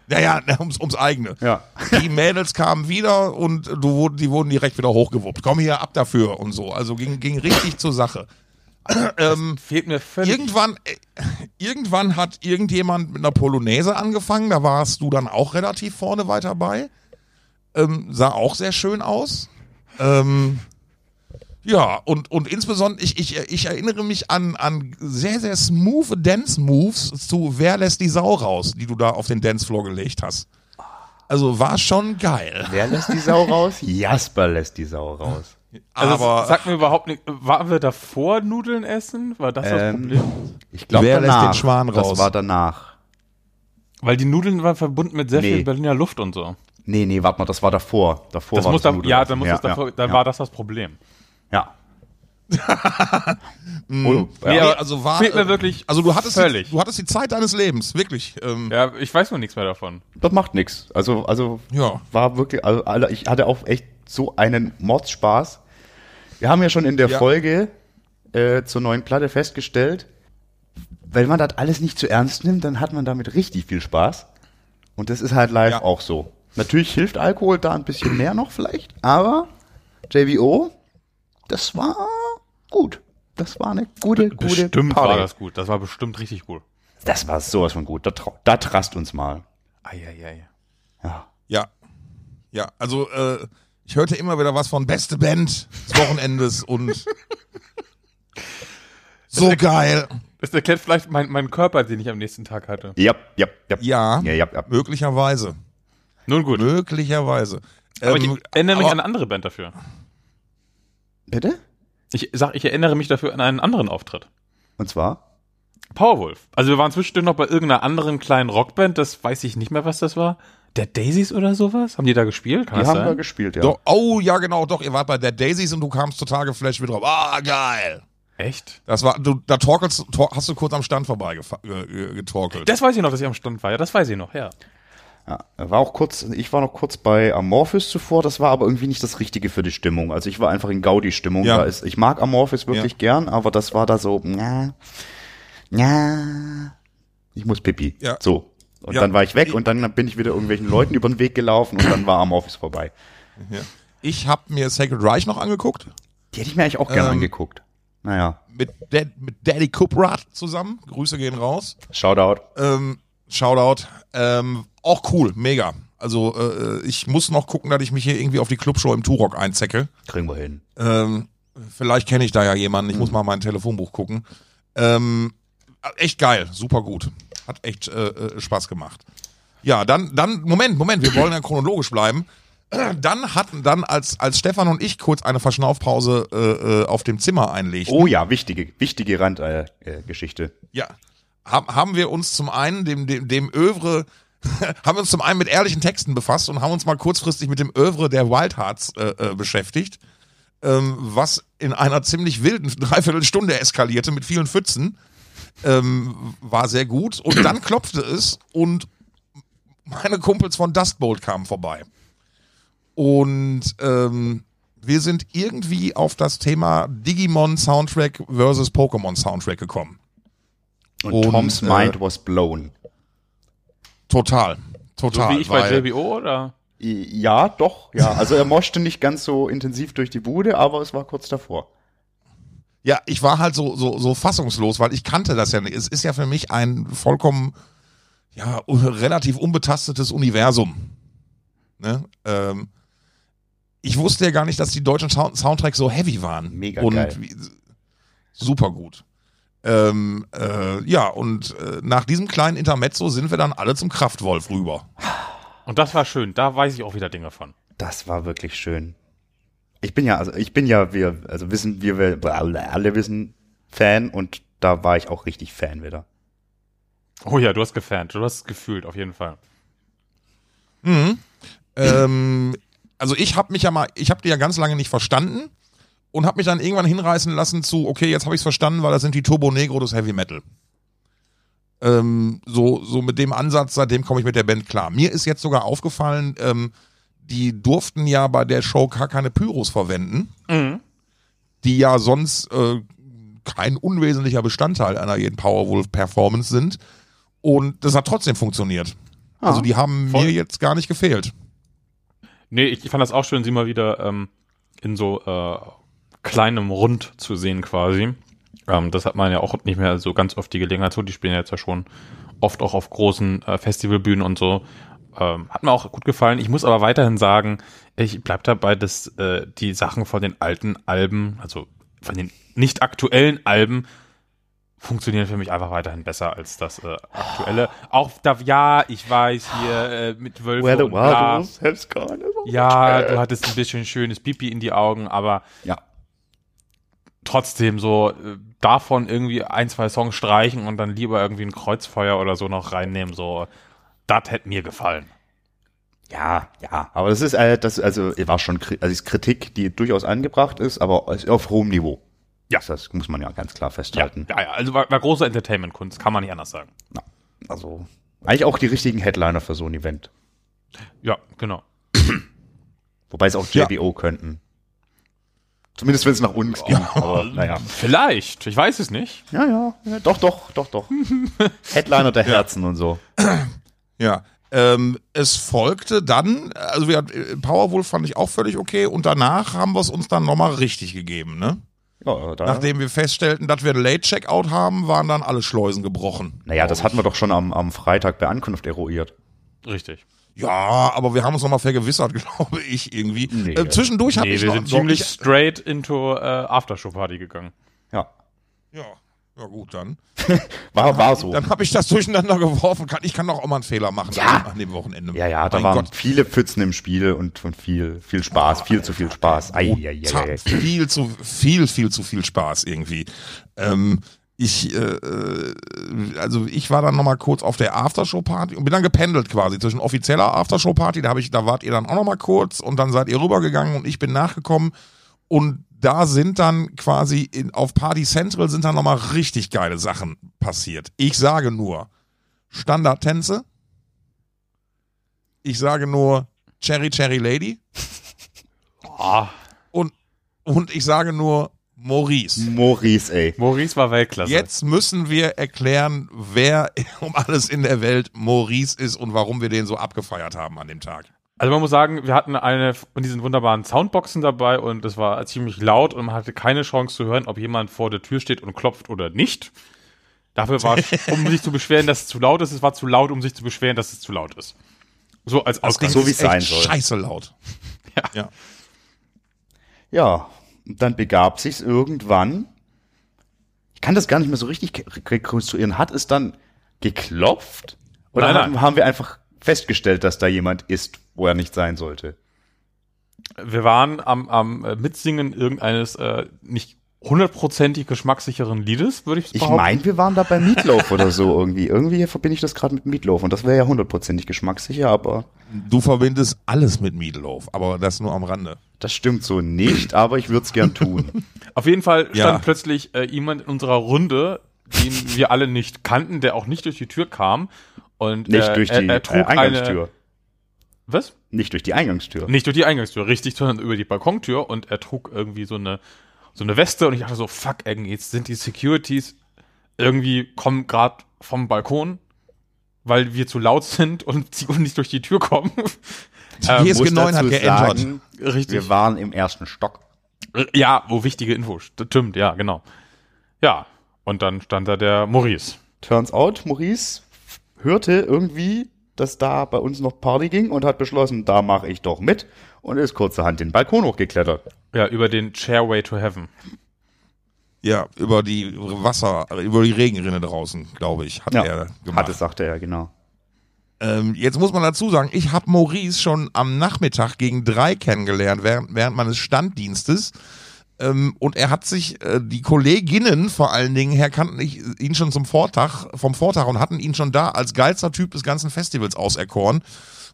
Ja, ja, ums, ums eigene. Ja. Die Mädels kamen wieder und du, die wurden direkt wieder hochgewuppt. Komm hier ab dafür und so. Also ging, ging richtig zur Sache. ähm, Fehlt mir völlig. irgendwann, äh, irgendwann hat irgendjemand mit einer Polonaise angefangen, da warst du dann auch relativ vorne weiter bei. Ähm, sah auch sehr schön aus. Ähm, ja, und, und insbesondere, ich, ich, ich erinnere mich an, an sehr, sehr smooth Dance-Moves zu Wer lässt die Sau raus, die du da auf den Dancefloor gelegt hast. Also war schon geil. Wer lässt die Sau raus? Jasper lässt die Sau raus. Also aber sag mir überhaupt nicht, waren wir davor Nudeln essen? War das das Ähm, Problem? Ich glaube Wer lässt danach. den Schwan raus? Das war danach. Weil die Nudeln waren verbunden mit sehr Nee. viel Berliner Luft und so. Nee, nee, warte mal, das war davor. Davor Das war muss das da, Nudeln. ja, dann muss ja, das davor, ja, dann ja. war das das Problem. Ja. oh, Nee, ja. also war, fehlt mir äh, wirklich also du hattest, völlig. Die, du hattest die Zeit deines Lebens, wirklich. Ähm, Ja, ich weiß noch nichts mehr davon. Das macht nichts. Also, also Ja. war wirklich, also ich hatte auch echt so einen Mordspaß. Wir haben ja schon in der Ja. Folge äh, zur neuen Platte festgestellt, wenn man das alles nicht zu ernst nimmt, dann hat man damit richtig viel Spaß. Und das ist halt live Ja. auch so. Natürlich hilft Alkohol da ein bisschen mehr noch vielleicht, aber JVO, das war gut. Das war eine gute, gute Bestimmt Party. war das gut. Das war bestimmt richtig gut. Das war sowas von gut. Da, da trast uns mal. Eieiei. Ja. Ja. Ja, also äh, ich hörte immer wieder was von beste Band des Wochenendes und so geil. Das erklärt vielleicht meinen mein Körper, den ich am nächsten Tag hatte. Ja, ja, ja. Ja, Ja, ja, ja. möglicherweise. Nun gut. Möglicherweise. Aber ich Ähm, erinnere mich aber- an eine andere Band dafür. Bitte? Ich sag, ich erinnere mich dafür an einen anderen Auftritt. Und zwar? Powerwolf. Also wir waren zwischendurch noch bei irgendeiner anderen kleinen Rockband, das weiß ich nicht mehr, was das war. Der Daisies oder sowas? Haben die da gespielt? Kann Die haben sein? gespielt, ja. Doch, oh ja, genau, doch, ihr wart bei der Daisies und du kamst total geflasht mit drauf. Ah, geil. Echt? Das war, du, da torkelst, tor, hast du kurz am Stand vorbei getorkelt. Das weiß ich noch, dass ich am Stand war. Ja, das weiß ich noch, ja. Ja. War auch kurz, ich war noch kurz bei Amorphis zuvor, das war aber irgendwie nicht das Richtige für die Stimmung. Also ich war einfach in Gaudi-Stimmung. Ja. Da ist, ich mag Amorphis wirklich Ja. gern, aber das war da so, na, na, ich muss pipi. Ja. So. Und Ja. dann war ich weg und dann bin ich wieder irgendwelchen Leuten über den Weg gelaufen und dann war Amorphis vorbei. ja. Ich habe mir Sacred Reich noch angeguckt. Die hätte ich mir eigentlich auch gern Ähm, angeguckt. Naja, Mit, Dad, mit Daddy Kuprat zusammen. Grüße gehen raus. Shoutout. Ähm, Shoutout. Ähm, auch cool, mega. Also äh, ich muss noch gucken, dass ich mich hier irgendwie auf die Clubshow im Turok einzecke. Kriegen wir hin. Ähm, vielleicht kenne ich da ja jemanden. Ich muss mal mein Telefonbuch gucken. Ähm, echt geil, super gut. Hat echt äh, äh, Spaß gemacht. Ja, dann, dann, Moment, Moment, wir wollen ja chronologisch bleiben. Dann hatten dann, als, als Stefan und ich kurz eine Verschnaufpause äh, äh, auf dem Zimmer einlegten, Oh ja, wichtige, wichtige Randgeschichte. Äh, ja, haben, haben wir uns zum einen dem, dem, dem Övre, haben wir uns zum einen mit ehrlichen Texten befasst und haben uns mal kurzfristig mit dem Övre der Wild Hearts äh, äh, beschäftigt, ähm, was in einer ziemlich wilden Dreiviertelstunde eskalierte mit vielen Pfützen. Ähm, war sehr gut. Und dann klopfte es und meine Kumpels von Dustbolt kamen vorbei. Und ähm, wir sind irgendwie auf das Thema Digimon Soundtrack versus Pokémon Soundtrack gekommen. Und, Und, Toms äh, mind was blown. Total. So Total. wie ich bei JBO oder? Ja, doch, ja. Also er moschte nicht ganz so intensiv durch die Bude, aber es war kurz davor. Ja, ich war halt so, so, so fassungslos, weil ich kannte das ja nicht. Es ist ja für mich ein vollkommen, ja, relativ unbetastetes Universum. Ne? Ähm, ich wusste ja gar nicht, dass die deutschen Sound Soundtracks so heavy waren. Mega und geil. Wie, super gut. Ähm, äh, ja, und äh, nach diesem kleinen Intermezzo sind wir dann alle zum Kraftwolf rüber. Und das war schön. Da weiß ich auch wieder Dinge von. Das war wirklich schön. Ich bin ja, also ich bin ja, wir, also wissen wir, wir alle, wissen, Fan und da war ich auch richtig Fan wieder. Oh ja, du hast gefans. Du hast es gefühlt, auf jeden Fall. ähm, also ich habe mich ja mal, ich habe die ja ganz lange nicht verstanden und habe mich dann irgendwann hinreißen lassen zu, okay, jetzt habe ich es verstanden, weil das sind die Turbo Negro des Heavy Metal. Ähm, so, so mit dem Ansatz, seitdem komme ich mit der Band klar. Mir ist jetzt sogar aufgefallen, ähm, die durften ja bei der Show gar keine Pyros verwenden, die ja sonst äh, kein unwesentlicher Bestandteil einer jeden Powerwolf-Performance sind. Und das hat trotzdem funktioniert. Also die haben voll. mir jetzt gar nicht gefehlt. Nee, ich, ich fand das auch schön, sie mal wieder ähm, in so äh, kleinem Rund zu sehen quasi. Ähm, das hat man ja auch nicht mehr so ganz oft die Gelegenheit. So, die spielen jetzt ja schon oft auch auf großen äh, Festivalbühnen und so. Ähm, hat mir auch gut gefallen. Ich muss aber weiterhin sagen, ich bleib dabei, dass äh, die Sachen von den alten Alben, also von den nicht aktuellen Alben, funktionieren für mich einfach weiterhin besser als das äh, aktuelle. Auch da, ja, ich weiß hier äh, mit Wölfe und bla. gone. Ja, du hattest ein bisschen schönes Pipi in die Augen, aber Ja. Trotzdem so äh, davon irgendwie ein, zwei Songs streichen und dann lieber irgendwie ein Kreuzfeuer oder so noch reinnehmen, so das hätte mir gefallen. Ja, ja, aber das ist äh, das also war schon also ist Kritik, die durchaus angebracht ist, aber auf hohem Niveau. Ja. Das, muss man ja ganz klar Ja, festhalten. ja, ja also war, war große Entertainment-Kunst, kann man nicht anders sagen. Ja. Also eigentlich auch die richtigen Headliner für so ein Event. Ja, genau. Wobei es auch Ja. JBO könnten. Zumindest wenn es nach uns ging. Aber naja. Vielleicht, ich weiß es nicht. Ja, ja, ja. Doch, doch, doch, doch. Headliner der Herzen und so. Ja. Ähm, es folgte dann, also wir, äh, Powerwolf fand ich auch völlig okay und danach haben wir es uns dann nochmal richtig gegeben, ne? Ja, Nachdem wir feststellten, dass wir ein Late-Checkout haben, waren dann alle Schleusen gebrochen. naja, das hatten wir doch schon am, am Freitag bei Ankunft eruiert. Richtig. Ja, aber wir haben uns nochmal vergewissert, glaube ich, irgendwie. Nee. äh, zwischendurch habe Nee, ich wir noch, sind ziemlich ich, straight into äh, Aftershow-Party gegangen. Ja. ja, ja gut, dann. War, war so. Dann habe ich das durcheinander geworfen. Kann, ich kann doch auch mal einen Fehler machen Ja. an, an dem Wochenende. Ja, ja, da Mein waren Gott. viele Pfützen im Spiel und, und viel, viel Spaß, viel zu viel Spaß. Ei, ei, ei, ei. viel zu viel, viel zu viel Spaß irgendwie. Ähm, ich, äh, äh, also ich war dann nochmal kurz auf der Aftershow-Party und bin dann gependelt quasi zwischen offizieller Aftershow-Party, da habe ich, da wart ihr dann auch nochmal kurz und dann seid ihr rübergegangen und ich bin nachgekommen und da sind dann quasi in, auf Party Central sind dann nochmal richtig geile Sachen passiert. Ich sage nur Standardtänze. Ich sage nur Cherry Cherry Lady. Ah, Und, und ich sage nur Maurice. Maurice, ey. Maurice war Weltklasse. Jetzt müssen wir erklären, wer um alles in der Welt Maurice ist und warum wir den so abgefeiert haben an dem Tag. Also man muss sagen, wir hatten eine von diesen wunderbaren Soundboxen dabei und es war ziemlich laut und man hatte keine Chance zu hören, ob jemand vor der Tür steht und klopft oder nicht. Dafür war es, um sich zu beschweren, dass es zu laut ist, es war zu laut, um sich zu beschweren, dass es zu laut ist. So als Ausgang. so wie es sein soll. Scheiße laut. Ja. ja. Ja, und dann begab sich's irgendwann. Ich kann das gar nicht mehr so richtig rekonstruieren. Hat es dann geklopft? Oder Nein, haben, nein. haben wir einfach festgestellt, dass da jemand ist, wo er nicht sein sollte? Wir waren am, am äh, Mitsingen irgendeines äh, nicht hundertprozentig geschmackssicheren Liedes, würde ich Ich behaupten. meine, wir waren da bei Meatloaf oder so irgendwie. Irgendwie verbinde ich das gerade mit Meatloaf und das wäre ja hundertprozentig geschmackssicher, aber Du verbindest alles mit Meatloaf, aber das nur am Rande. das stimmt so nicht, aber ich würde es gern tun. Auf jeden Fall stand Ja. plötzlich äh, jemand in unserer Runde, den wir alle nicht kannten, der auch nicht durch die Tür kam. Und Nicht äh, durch er, die er äh, trug Eingangstür. Eine, was? Nicht durch die Eingangstür. Nicht durch die Eingangstür, richtig, sondern über die Balkontür und er trug irgendwie so eine so eine Weste und ich dachte so, fuck, irgendwie, jetzt sind die Securities irgendwie kommen gerade vom Balkon, weil wir zu laut sind und sie nicht durch die Tür kommen. Die GSG Muss 9 hat geändert. sagen, Richtig. Wir waren im ersten Stock. Ja, wo wichtige Info stimmt, ja, genau. Ja, und dann stand da der Maurice. Turns out, Maurice hörte irgendwie, dass da bei uns noch Party ging und hat beschlossen, da mache ich doch mit und ist kurzerhand den Balkon hochgeklettert. Ja, über den Chairway to Heaven. Ja, über die Wasser, über die Regenrinne draußen, glaube ich, hat er gemacht. hat es, sagte er, genau. Ähm, jetzt muss man dazu sagen, ich habe Maurice schon am Nachmittag gegen drei kennengelernt, während, während meines Standdienstes. Ähm, und er hat sich, äh, die Kolleginnen vor allen Dingen her kannten ich, ihn schon zum Vortag, vom Vortag und hatten ihn schon da als geilster Typ des ganzen Festivals auserkoren,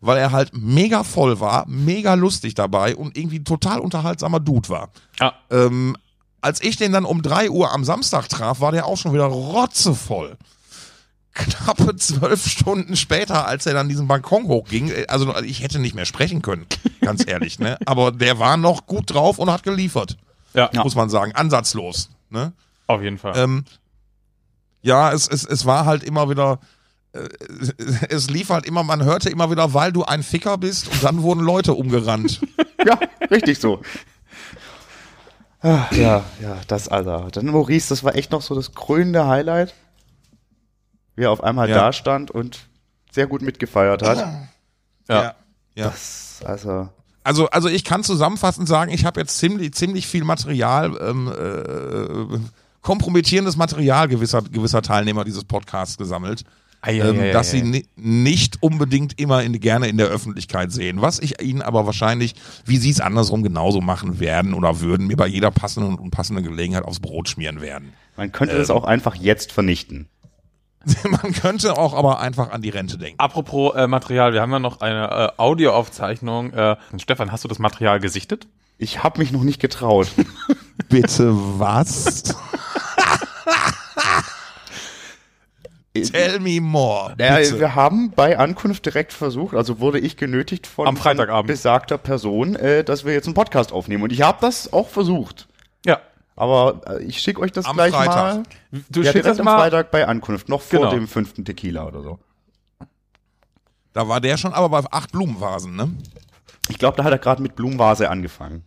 weil er halt mega voll war, mega lustig dabei und irgendwie ein total unterhaltsamer Dude war. Ah, Ähm, als ich den dann um drei Uhr am Samstag traf, war der auch schon wieder rotzevoll. Knappe zwölf Stunden später, als er dann diesen Balkon hochging, äh, also ich hätte nicht mehr sprechen können, ganz ehrlich, ne? Aber der war noch gut drauf und hat geliefert, ja, muss man sagen, ansatzlos, ne? auf jeden Fall. Ähm, ja, es, es, es war halt immer wieder, es lief halt immer, man hörte immer wieder, weil du ein Ficker bist und dann wurden Leute umgerannt. Ja, richtig so. Ach, ja, ja, das Alter. Dann Maurice, das war echt noch so das krönende Highlight. Wie er auf einmal Ja. da stand und sehr gut mitgefeiert hat. Ja. ja. Das, also, Also, also ich kann zusammenfassend sagen, ich habe jetzt ziemlich, ziemlich viel Material, ähm, äh, kompromittierendes Material gewisser, gewisser Teilnehmer dieses Podcasts gesammelt, Ei, ei, ähm, ei, dass ei, sie ni nicht unbedingt immer in, gerne in der Öffentlichkeit sehen. Was ich ihnen aber wahrscheinlich, wie sie es andersrum genauso machen werden oder würden, mir bei jeder passenden und unpassenden Gelegenheit aufs Brot schmieren werden. man könnte das auch einfach jetzt vernichten. Man könnte auch aber einfach an die Rente denken. Apropos äh, Material, wir haben ja noch eine äh, Audioaufzeichnung. Äh, Stefan, hast du das Material gesichtet? Ich habe mich noch nicht getraut. Bitte was? Tell me more. Bitte. wir haben bei Ankunft direkt versucht, also wurde ich genötigt von, Am Freitagabend. besagter Person, äh, dass wir jetzt einen Podcast aufnehmen. Und ich habe das auch versucht. Ja. Aber äh, ich schicke euch das Am gleich Freitag. mal. Du ja, schickst das am mal. Freitag bei Ankunft, noch vor Genau. dem fünften Tequila oder so. Da war der schon aber bei acht Blumenvasen, ne? Ich glaube, da hat er gerade mit Blumenvase angefangen.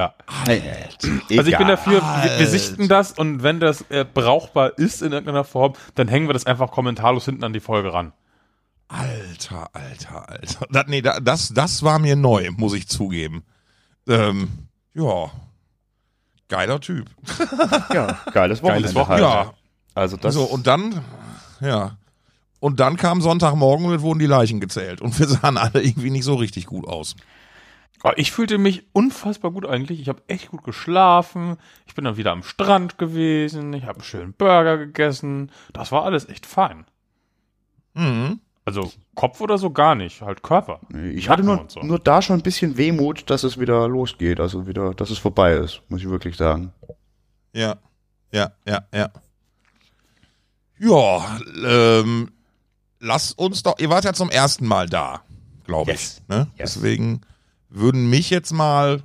Ja. Egal. Also ich bin dafür, wir, wir sichten das und wenn das äh, brauchbar ist in irgendeiner Form, dann hängen wir das einfach kommentarlos hinten an die Folge ran. Alter, alter, alter. Das, nee, da- das, das war mir neu, muss ich zugeben. Ähm, ja. Geiler Typ. Ja, geiles Wochenende Geiles Wochenende. halt. Ja. Also das so, und dann, ja. Und dann kam Sonntagmorgen und wurden die Leichen gezählt. Und wir sahen alle irgendwie nicht so richtig gut aus. Aber ich fühlte mich unfassbar gut eigentlich. Ich habe echt gut geschlafen. Ich bin dann wieder am Strand gewesen. Ich habe einen schönen Burger gegessen. Das war alles echt fein. Mhm. Also Kopf oder so gar nicht, halt Körper. ich hatte nur, so. nur da schon ein bisschen Wehmut, dass es wieder losgeht, also wieder, dass es vorbei ist, muss ich wirklich sagen. Ja, ja, ja, ja. Ja, ähm, lass uns doch, ihr wart ja zum ersten Mal da, glaube Yes. ich. Ne? Yes. Deswegen würden mich jetzt mal,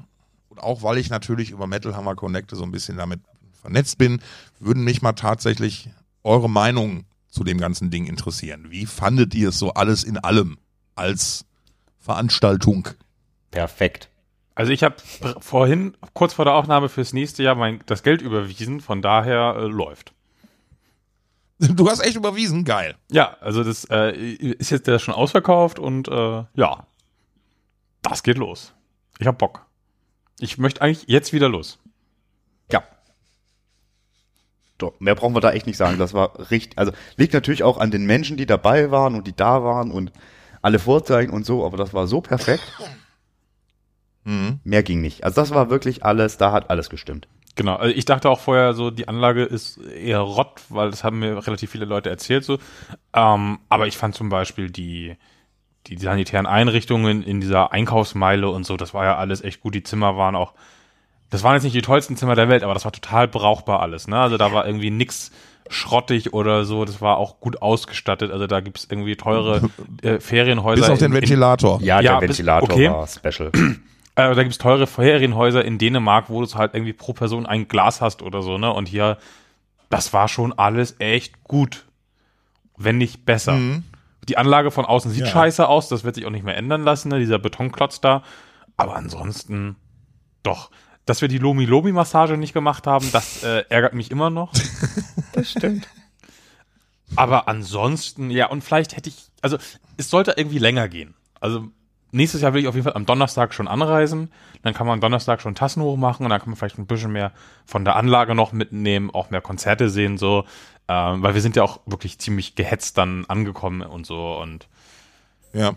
und auch weil ich natürlich über Metal Hammer Connecte so ein bisschen damit vernetzt bin, würden mich mal tatsächlich eure Meinung zu dem ganzen Ding interessieren. Wie fandet ihr es so alles in allem als Veranstaltung? Perfekt. Also ich habe vorhin, kurz vor der Aufnahme fürs nächste Jahr, mein, das Geld überwiesen. Von daher äh, läuft. Du hast echt überwiesen, geil. Ja, also das äh, ist jetzt der schon ausverkauft und äh, ja, das geht los. Ich hab Bock. Ich möchte eigentlich jetzt wieder los. Ja. Doch, mehr brauchen wir da echt nicht sagen. Das war richtig, also liegt natürlich auch an den Menschen, die dabei waren und die da waren und alle Vorzeichen und so, aber das war so perfekt. Mhm. Mehr ging nicht. Also das war wirklich alles, da hat alles gestimmt. Genau, also ich dachte auch vorher so, die Anlage ist eher Rott, weil das haben mir relativ viele Leute erzählt so. Ähm, aber ich fand zum Beispiel die, die sanitären Einrichtungen in dieser Einkaufsmeile und so, das war ja alles echt gut. Die Zimmer waren auch, das waren jetzt nicht die tollsten Zimmer der Welt, aber das war total brauchbar alles. Ne? Also da war irgendwie nix schrottig oder so, das war auch gut ausgestattet. Also da gibt's irgendwie teure äh, Ferienhäuser. Bis auf den in- in- Ventilator. Ja, Ja, der bis- Ventilator okay. war special. Äh, da gibt's teure Ferienhäuser in Dänemark, wo du halt irgendwie pro Person ein Glas hast oder so, ne? Und hier, das war schon alles echt gut. Wenn nicht besser. Mhm. Die Anlage von außen sieht Ja. scheiße aus, das wird sich auch nicht mehr ändern lassen, ne? dieser Betonklotz da. Aber ansonsten doch. Dass wir die Lomi-Lomi-Massage nicht gemacht haben, das äh, ärgert mich immer noch. Das stimmt. Aber ansonsten, ja, und vielleicht hätte ich, also es sollte irgendwie länger gehen. Also nächstes Jahr will ich auf jeden Fall am Donnerstag schon anreisen. Dann kann man am Donnerstag schon Tassen hochmachen und dann kann man vielleicht ein bisschen mehr von der Anlage noch mitnehmen, auch mehr Konzerte sehen, so. Ähm, weil wir sind ja auch wirklich ziemlich gehetzt dann angekommen und so. Und Ja.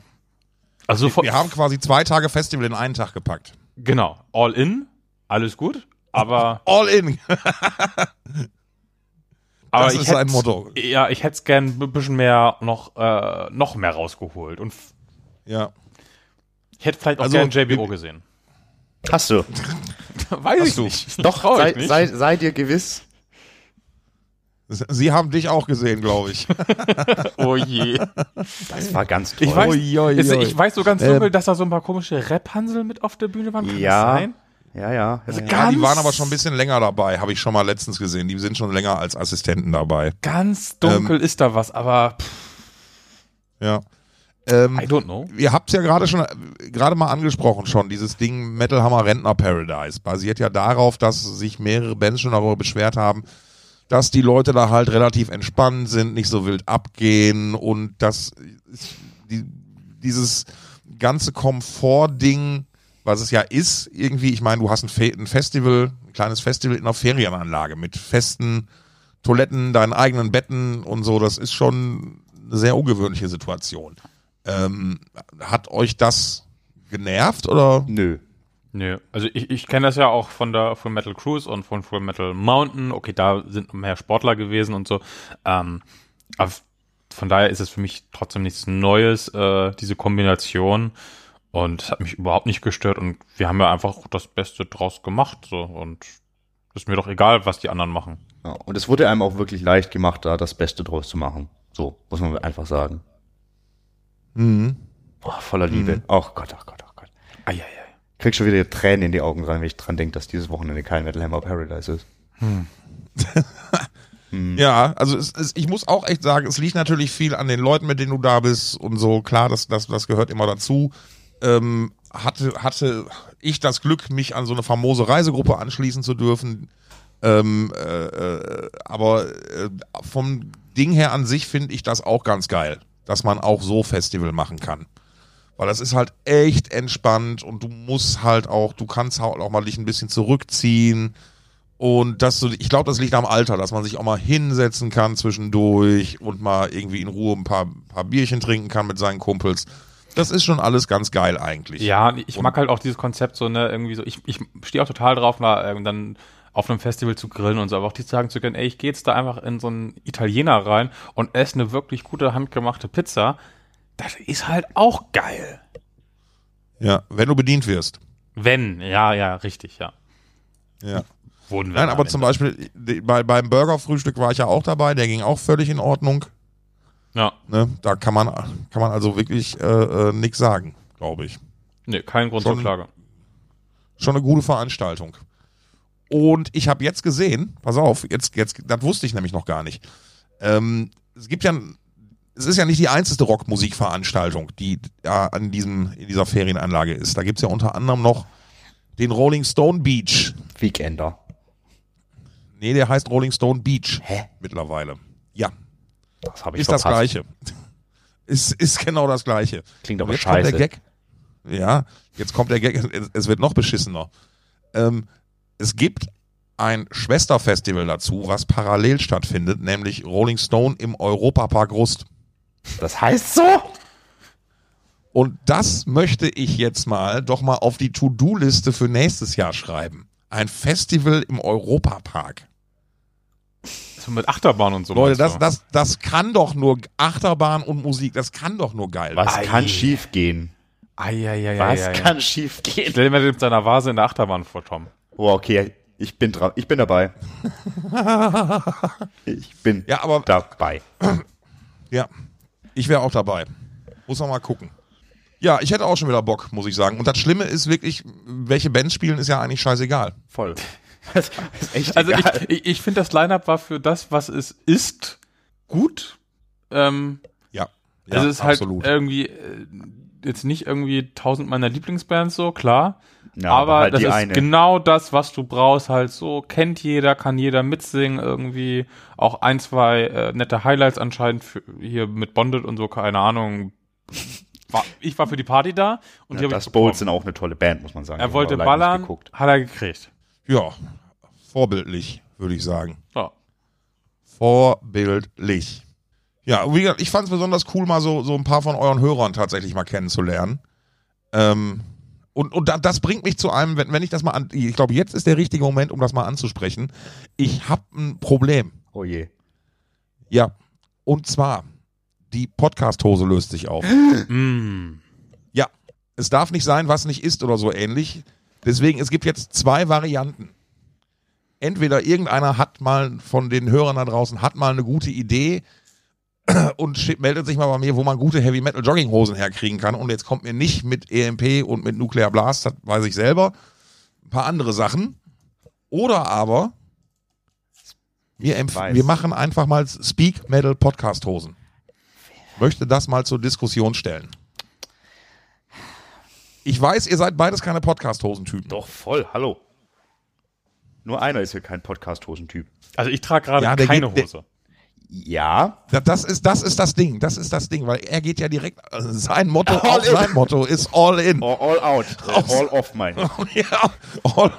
also von, Wir haben quasi zwei Tage Festival in einen Tag gepackt. genau, all in, alles gut. Aber, All in. aber Das ist hätt's- Motto. Ja, ich hätte es gern ein bisschen mehr noch, äh, noch mehr rausgeholt. Und Ja. Ich hätte vielleicht auch Also, gern JBO gesehen. Hast du. Weiß Hast ich du. nicht. Doch, sei, ich nicht. sei, sei dir gewiss. Sie haben dich auch gesehen, glaube ich. Oh je. Das war ganz toll. Ich weiß, ui, ist, ui. ich weiß so ganz Ähm. dunkel, dass da so ein paar komische Rap-Hansel mit auf der Bühne waren. Kann Ja. das sein? Ja, ja. ja, ja. Ja, die Ganz- waren aber schon ein bisschen länger dabei, habe ich schon mal letztens gesehen. Die sind schon länger als Assistenten dabei. Ganz dunkel Ähm. ist da was, aber pff, Ja. Ähm, I don't know. ihr habt es ja gerade schon äh, gerade mal angesprochen schon, dieses Ding Metal Hammer Rentner Paradise basiert ja darauf, dass sich mehrere Bands schon darüber beschwert haben, dass die Leute da halt relativ entspannt sind, nicht so wild abgehen und dass die, dieses ganze Komfort-Ding, was es ja ist, irgendwie, ich meine, du hast ein, Fe ein Festival, ein kleines Festival in einer Ferienanlage mit festen Toiletten, deinen eigenen Betten und so, das ist schon eine sehr ungewöhnliche Situation. Ähm, hat euch das genervt oder? Nö. Nö, also ich, ich kenne das ja auch von der Full Metal Cruise und von Full Metal Mountain. Okay, da sind mehr Sportler gewesen und so. Ähm, aber von daher ist es für mich trotzdem nichts Neues, äh, diese Kombination. Und es hat mich überhaupt nicht gestört und wir haben ja einfach das Beste draus gemacht. So, und ist mir doch egal, was die anderen machen. Ja, und es wurde einem auch wirklich leicht gemacht, da das Beste draus zu machen. So, muss man einfach sagen. Mhm. Boah, voller Liebe. Ach Gott, ach Gott, ach Gott. Eieiei. Krieg schon wieder Tränen in die Augen rein, wenn ich dran denke, dass dieses Wochenende kein Metal Hammer Paradise ist. Ja, also es, es, ich muss auch echt sagen, es liegt natürlich viel an den Leuten, mit denen du da bist und so. Klar, das, das, das gehört immer dazu. Ähm, hatte, hatte ich das Glück, mich an so eine famose Reisegruppe anschließen zu dürfen. Ähm, äh, äh, aber äh, vom Ding her an sich finde ich das auch ganz geil, dass man auch so Festival machen kann. Weil das ist halt echt entspannt und du musst halt auch, du kannst halt auch mal dich ein bisschen zurückziehen. Und das ich glaube, das liegt am Alter, dass man sich auch mal hinsetzen kann zwischendurch und mal irgendwie in Ruhe ein paar, paar Bierchen trinken kann mit seinen Kumpels. Das ist schon alles ganz geil eigentlich. Ja, ich Und- mag halt auch dieses Konzept so, ne, irgendwie so, ich, ich stehe auch total drauf, mal äh, dann auf einem Festival zu grillen und so, aber auch die sagen zu können, ey, ich gehe jetzt da einfach in so einen Italiener rein und esse eine wirklich gute handgemachte Pizza. Das ist halt auch geil. Ja, wenn du bedient wirst. Wenn, ja, ja, richtig, ja. Ja. Wurden wir Nein, aber zum Beispiel bei, beim Burgerfrühstück war ich ja auch dabei, der ging auch völlig in Ordnung. Ja, Ne? Da kann man, kann man also wirklich äh, äh, nichts sagen, glaube ich. nee, kein Grund Schon- zur Klage. Schon eine gute Veranstaltung. Und ich habe jetzt gesehen, pass auf, jetzt, jetzt, das wusste ich nämlich noch gar nicht. Ähm, es gibt ja, es ist ja nicht die einzige Rockmusikveranstaltung, die ja an diesem, in dieser Ferienanlage ist. Da gibt's ja unter anderem noch den Rolling Stone Beach. Weekender. Nee, der heißt Rolling Stone Beach Hä? mittlerweile. Ja, Das habe ich ist das verpasst. gleiche. Ist, ist genau das gleiche. Klingt aber jetzt kommt scheiße. der Gag. Ja, jetzt kommt der Gag. Es, es wird noch beschissener. Ähm, es gibt ein Schwesterfestival dazu, was parallel stattfindet, nämlich Rolling Stone im Europapark Rust. Das heißt so? Und das möchte ich jetzt mal doch mal auf die To-Do-Liste für nächstes Jahr schreiben. Ein Festival im Europapark. So mit Achterbahn und so. Leute, das, das, das kann doch nur Achterbahn und Musik, das kann doch nur geil Was Ei. kann schief gehen? Eieiei. Was kann schief gehen? Stell dir mal den mit seiner Vase in der Achterbahn vor, Tom. Oh, okay, ich bin dran. Ich bin dabei. ich bin Ja, aber dabei. Ja, ich wäre auch dabei. Muss man mal gucken. Ja, ich hätte auch schon wieder Bock, muss ich sagen. Und das Schlimme ist wirklich, welche Bands spielen, ist ja eigentlich scheißegal. Voll. Das ist echt Also ich, egal. ich, ich finde, das Line-Up war für das, was es ist, gut. Ähm, Ja. Also es ist absolut. halt irgendwie äh, jetzt nicht irgendwie tausend meiner Lieblingsbands so, klar. Ja, aber halt das ist eine. genau das, was du brauchst, halt so, kennt jeder, kann jeder mitsingen, irgendwie auch ein, zwei äh, nette Highlights anscheinend für, hier mit Bonded und so, keine Ahnung. War, ich war für die Party da und Ja, das. Bowls sind auch eine tolle Band, muss man sagen. Er wollte ballern, geguckt. hat er gekriegt. Ja, vorbildlich, würde ich sagen. So. Vorbildlich. Ja, wie gesagt, ich fand es besonders cool, mal so, so ein paar von euren Hörern tatsächlich mal kennenzulernen. Ähm, und und da, das bringt mich zu einem, wenn, wenn ich das mal an, ich glaube, jetzt ist der richtige Moment, um das mal anzusprechen. Ich habe ein Problem. Oh je. Ja, und zwar, die Podcast-Hose löst sich auf. Mm. Ja, es darf nicht sein, was nicht ist oder so ähnlich. Deswegen, es gibt jetzt zwei Varianten. Entweder irgendeiner hat mal von den Hörern da draußen, hat mal eine gute Idee und meldet sich mal bei mir, wo man gute Heavy Metal Jogginghosen herkriegen kann. Und jetzt kommt mir nicht mit EMP und mit Nuclear Blast, das weiß ich selber. Ein paar andere Sachen. Oder aber wir, wir machen einfach mal Speak Metal Podcast Hosen. Möchte das mal zur Diskussion stellen. Ich weiß, ihr seid beides keine Podcast-Hosentypen. Doch, voll, hallo. Nur einer ist hier kein Podcast-Hosentyp. Also ich trage gerade Ja, der keine geht- der- Hose. Ja, Da- Das ist, das ist das Ding, das ist das Ding, weil er geht ja direkt, also sein Motto, All auch in. sein Motto ist all in. all, all out, all off, mein. Ja, all.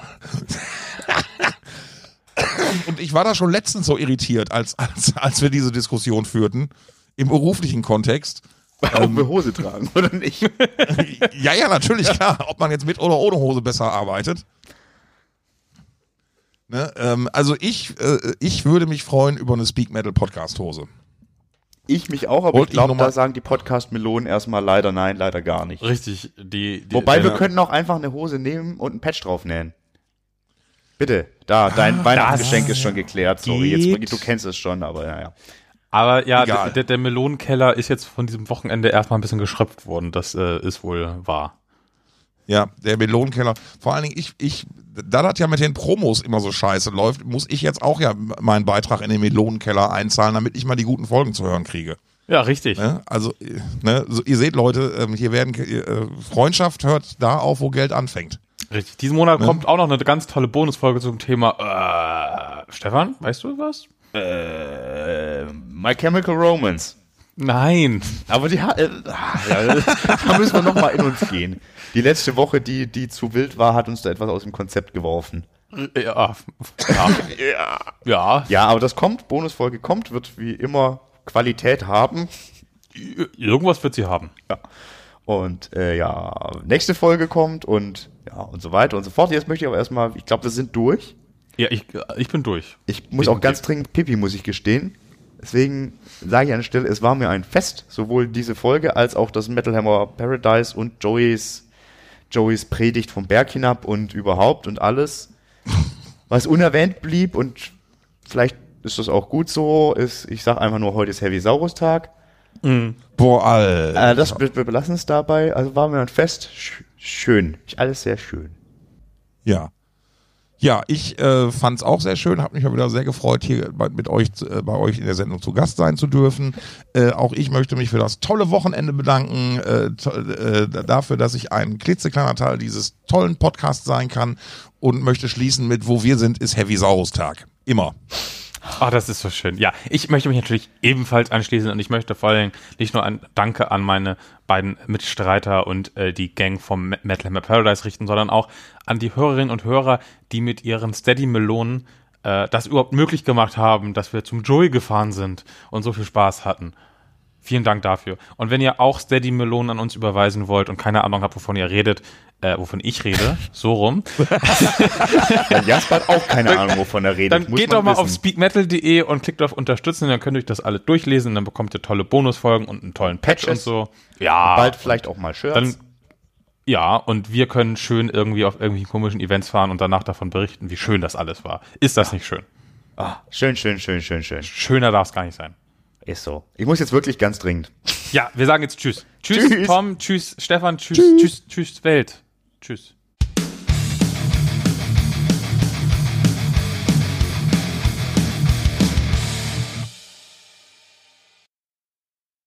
Und ich war da schon letztens so irritiert, als, als, als wir diese Diskussion führten, im beruflichen Kontext. Ob wir Hose tragen oder nicht. Ja, ja, natürlich, klar, ob man jetzt mit oder ohne Hose besser arbeitet. Ne, ähm, also ich, äh, ich würde mich freuen über eine Speak Metal Podcast Hose. Ich mich auch, aber Wollt ich ich glaube, da sagen die Podcast-Melonen erstmal leider nein, leider gar nicht. Richtig, die, die Wobei wir könnten auch einfach eine Hose nehmen und ein Patch drauf nähen. Bitte, da, dein Weihnachtsgeschenk ist schon geklärt. Sorry, geht. jetzt, du kennst es schon, aber naja. Aber ja, der, der Melonenkeller ist jetzt von diesem Wochenende erstmal ein bisschen geschröpft worden. Das äh, ist wohl wahr. Ja, der Melonenkeller. Vor allen Dingen, ich, ich, da das ja mit den Promos immer so scheiße läuft, muss ich jetzt auch ja meinen Beitrag in den Melonenkeller einzahlen, damit ich mal die guten Folgen zu hören kriege. Ja, richtig. Ne? Also, ne, so, ihr seht, Leute, ähm, hier werden äh, Freundschaft hört da auf, wo Geld anfängt. Richtig. Diesen Monat kommt auch noch eine ganz tolle Bonusfolge zum Thema. Äh, Stefan, weißt du was? Äh, My Chemical Romance. Nein. Aber die ha- äh, ja, da müssen wir nochmal in uns gehen. Die letzte Woche, die, die zu wild war, hat uns da etwas aus dem Konzept geworfen. Ja. Ja. ja. Ja, aber das kommt, Bonusfolge kommt, wird wie immer Qualität haben. Irgendwas wird sie haben. Und äh, ja, nächste Folge kommt und ja, und so weiter und so fort. Jetzt möchte ich aber erstmal, ich glaube, wir sind durch. Ja, ich, ich bin durch. Ich muss auch ganz dringend Pipi, muss ich gestehen. Deswegen sage ich an der Stelle, es war mir ein Fest, sowohl diese Folge als auch das Metal Hammer Paradise und Joeys, Joeys Predigt vom Berg hinab und überhaupt und alles, was unerwähnt blieb und vielleicht ist das auch gut so, ist, ich sage einfach nur, heute ist Heavy Saurus Tag. Boah, Alter. Äh, das, wir, wir belassen es dabei, also war mir ein Fest, Sch schön, alles sehr schön. Ja. Ja, ich äh, fand es auch sehr schön, habe mich mal wieder sehr gefreut, hier bei, mit euch, äh, bei euch in der Sendung zu Gast sein zu dürfen. Äh, auch ich möchte mich für das tolle Wochenende bedanken, äh, äh, dafür, dass ich ein klitzekleiner Teil dieses tollen Podcasts sein kann und möchte schließen mit, wo wir sind, ist Heavy Saurus Tag. Immer. Ah, das ist so schön. Ja, ich möchte mich natürlich ebenfalls anschließen und ich möchte vor Dingen nicht nur ein Danke an meine beiden Mitstreiter und äh, die Gang vom Me- Metal Hammer Paradise richten, sondern auch an die Hörerinnen und Hörer, die mit ihren Steady-Melonen äh, das überhaupt möglich gemacht haben, dass wir zum Joey gefahren sind und so viel Spaß hatten. Vielen Dank dafür. Und wenn ihr auch Steady-Melonen an uns überweisen wollt und keine Ahnung habt, wovon ihr redet, äh, wovon ich rede, so rum, Jasper hat auch keine Ahnung, wovon er redet. dann muss geht doch mal wissen. auf speakmetal.de und klickt auf Unterstützen, dann könnt ihr euch das alle durchlesen, dann bekommt ihr tolle Bonusfolgen und einen tollen Patch Patches. und so. Ja. Bald vielleicht auch mal Shirts. Dann, ja, und wir können schön irgendwie auf irgendwelchen komischen Events fahren und danach davon berichten, wie schön das alles war. Ist das nicht schön? ah, schön, schön, schön, schön, schön. Schöner darf es gar nicht sein. Ist so. Ich muss jetzt wirklich ganz dringend. Ja, wir sagen jetzt Tschüss. Tschüss, Tschüss. Tom. Tschüss, Stefan. Tschüss, tschüss, tschüss, Welt. Tschüss.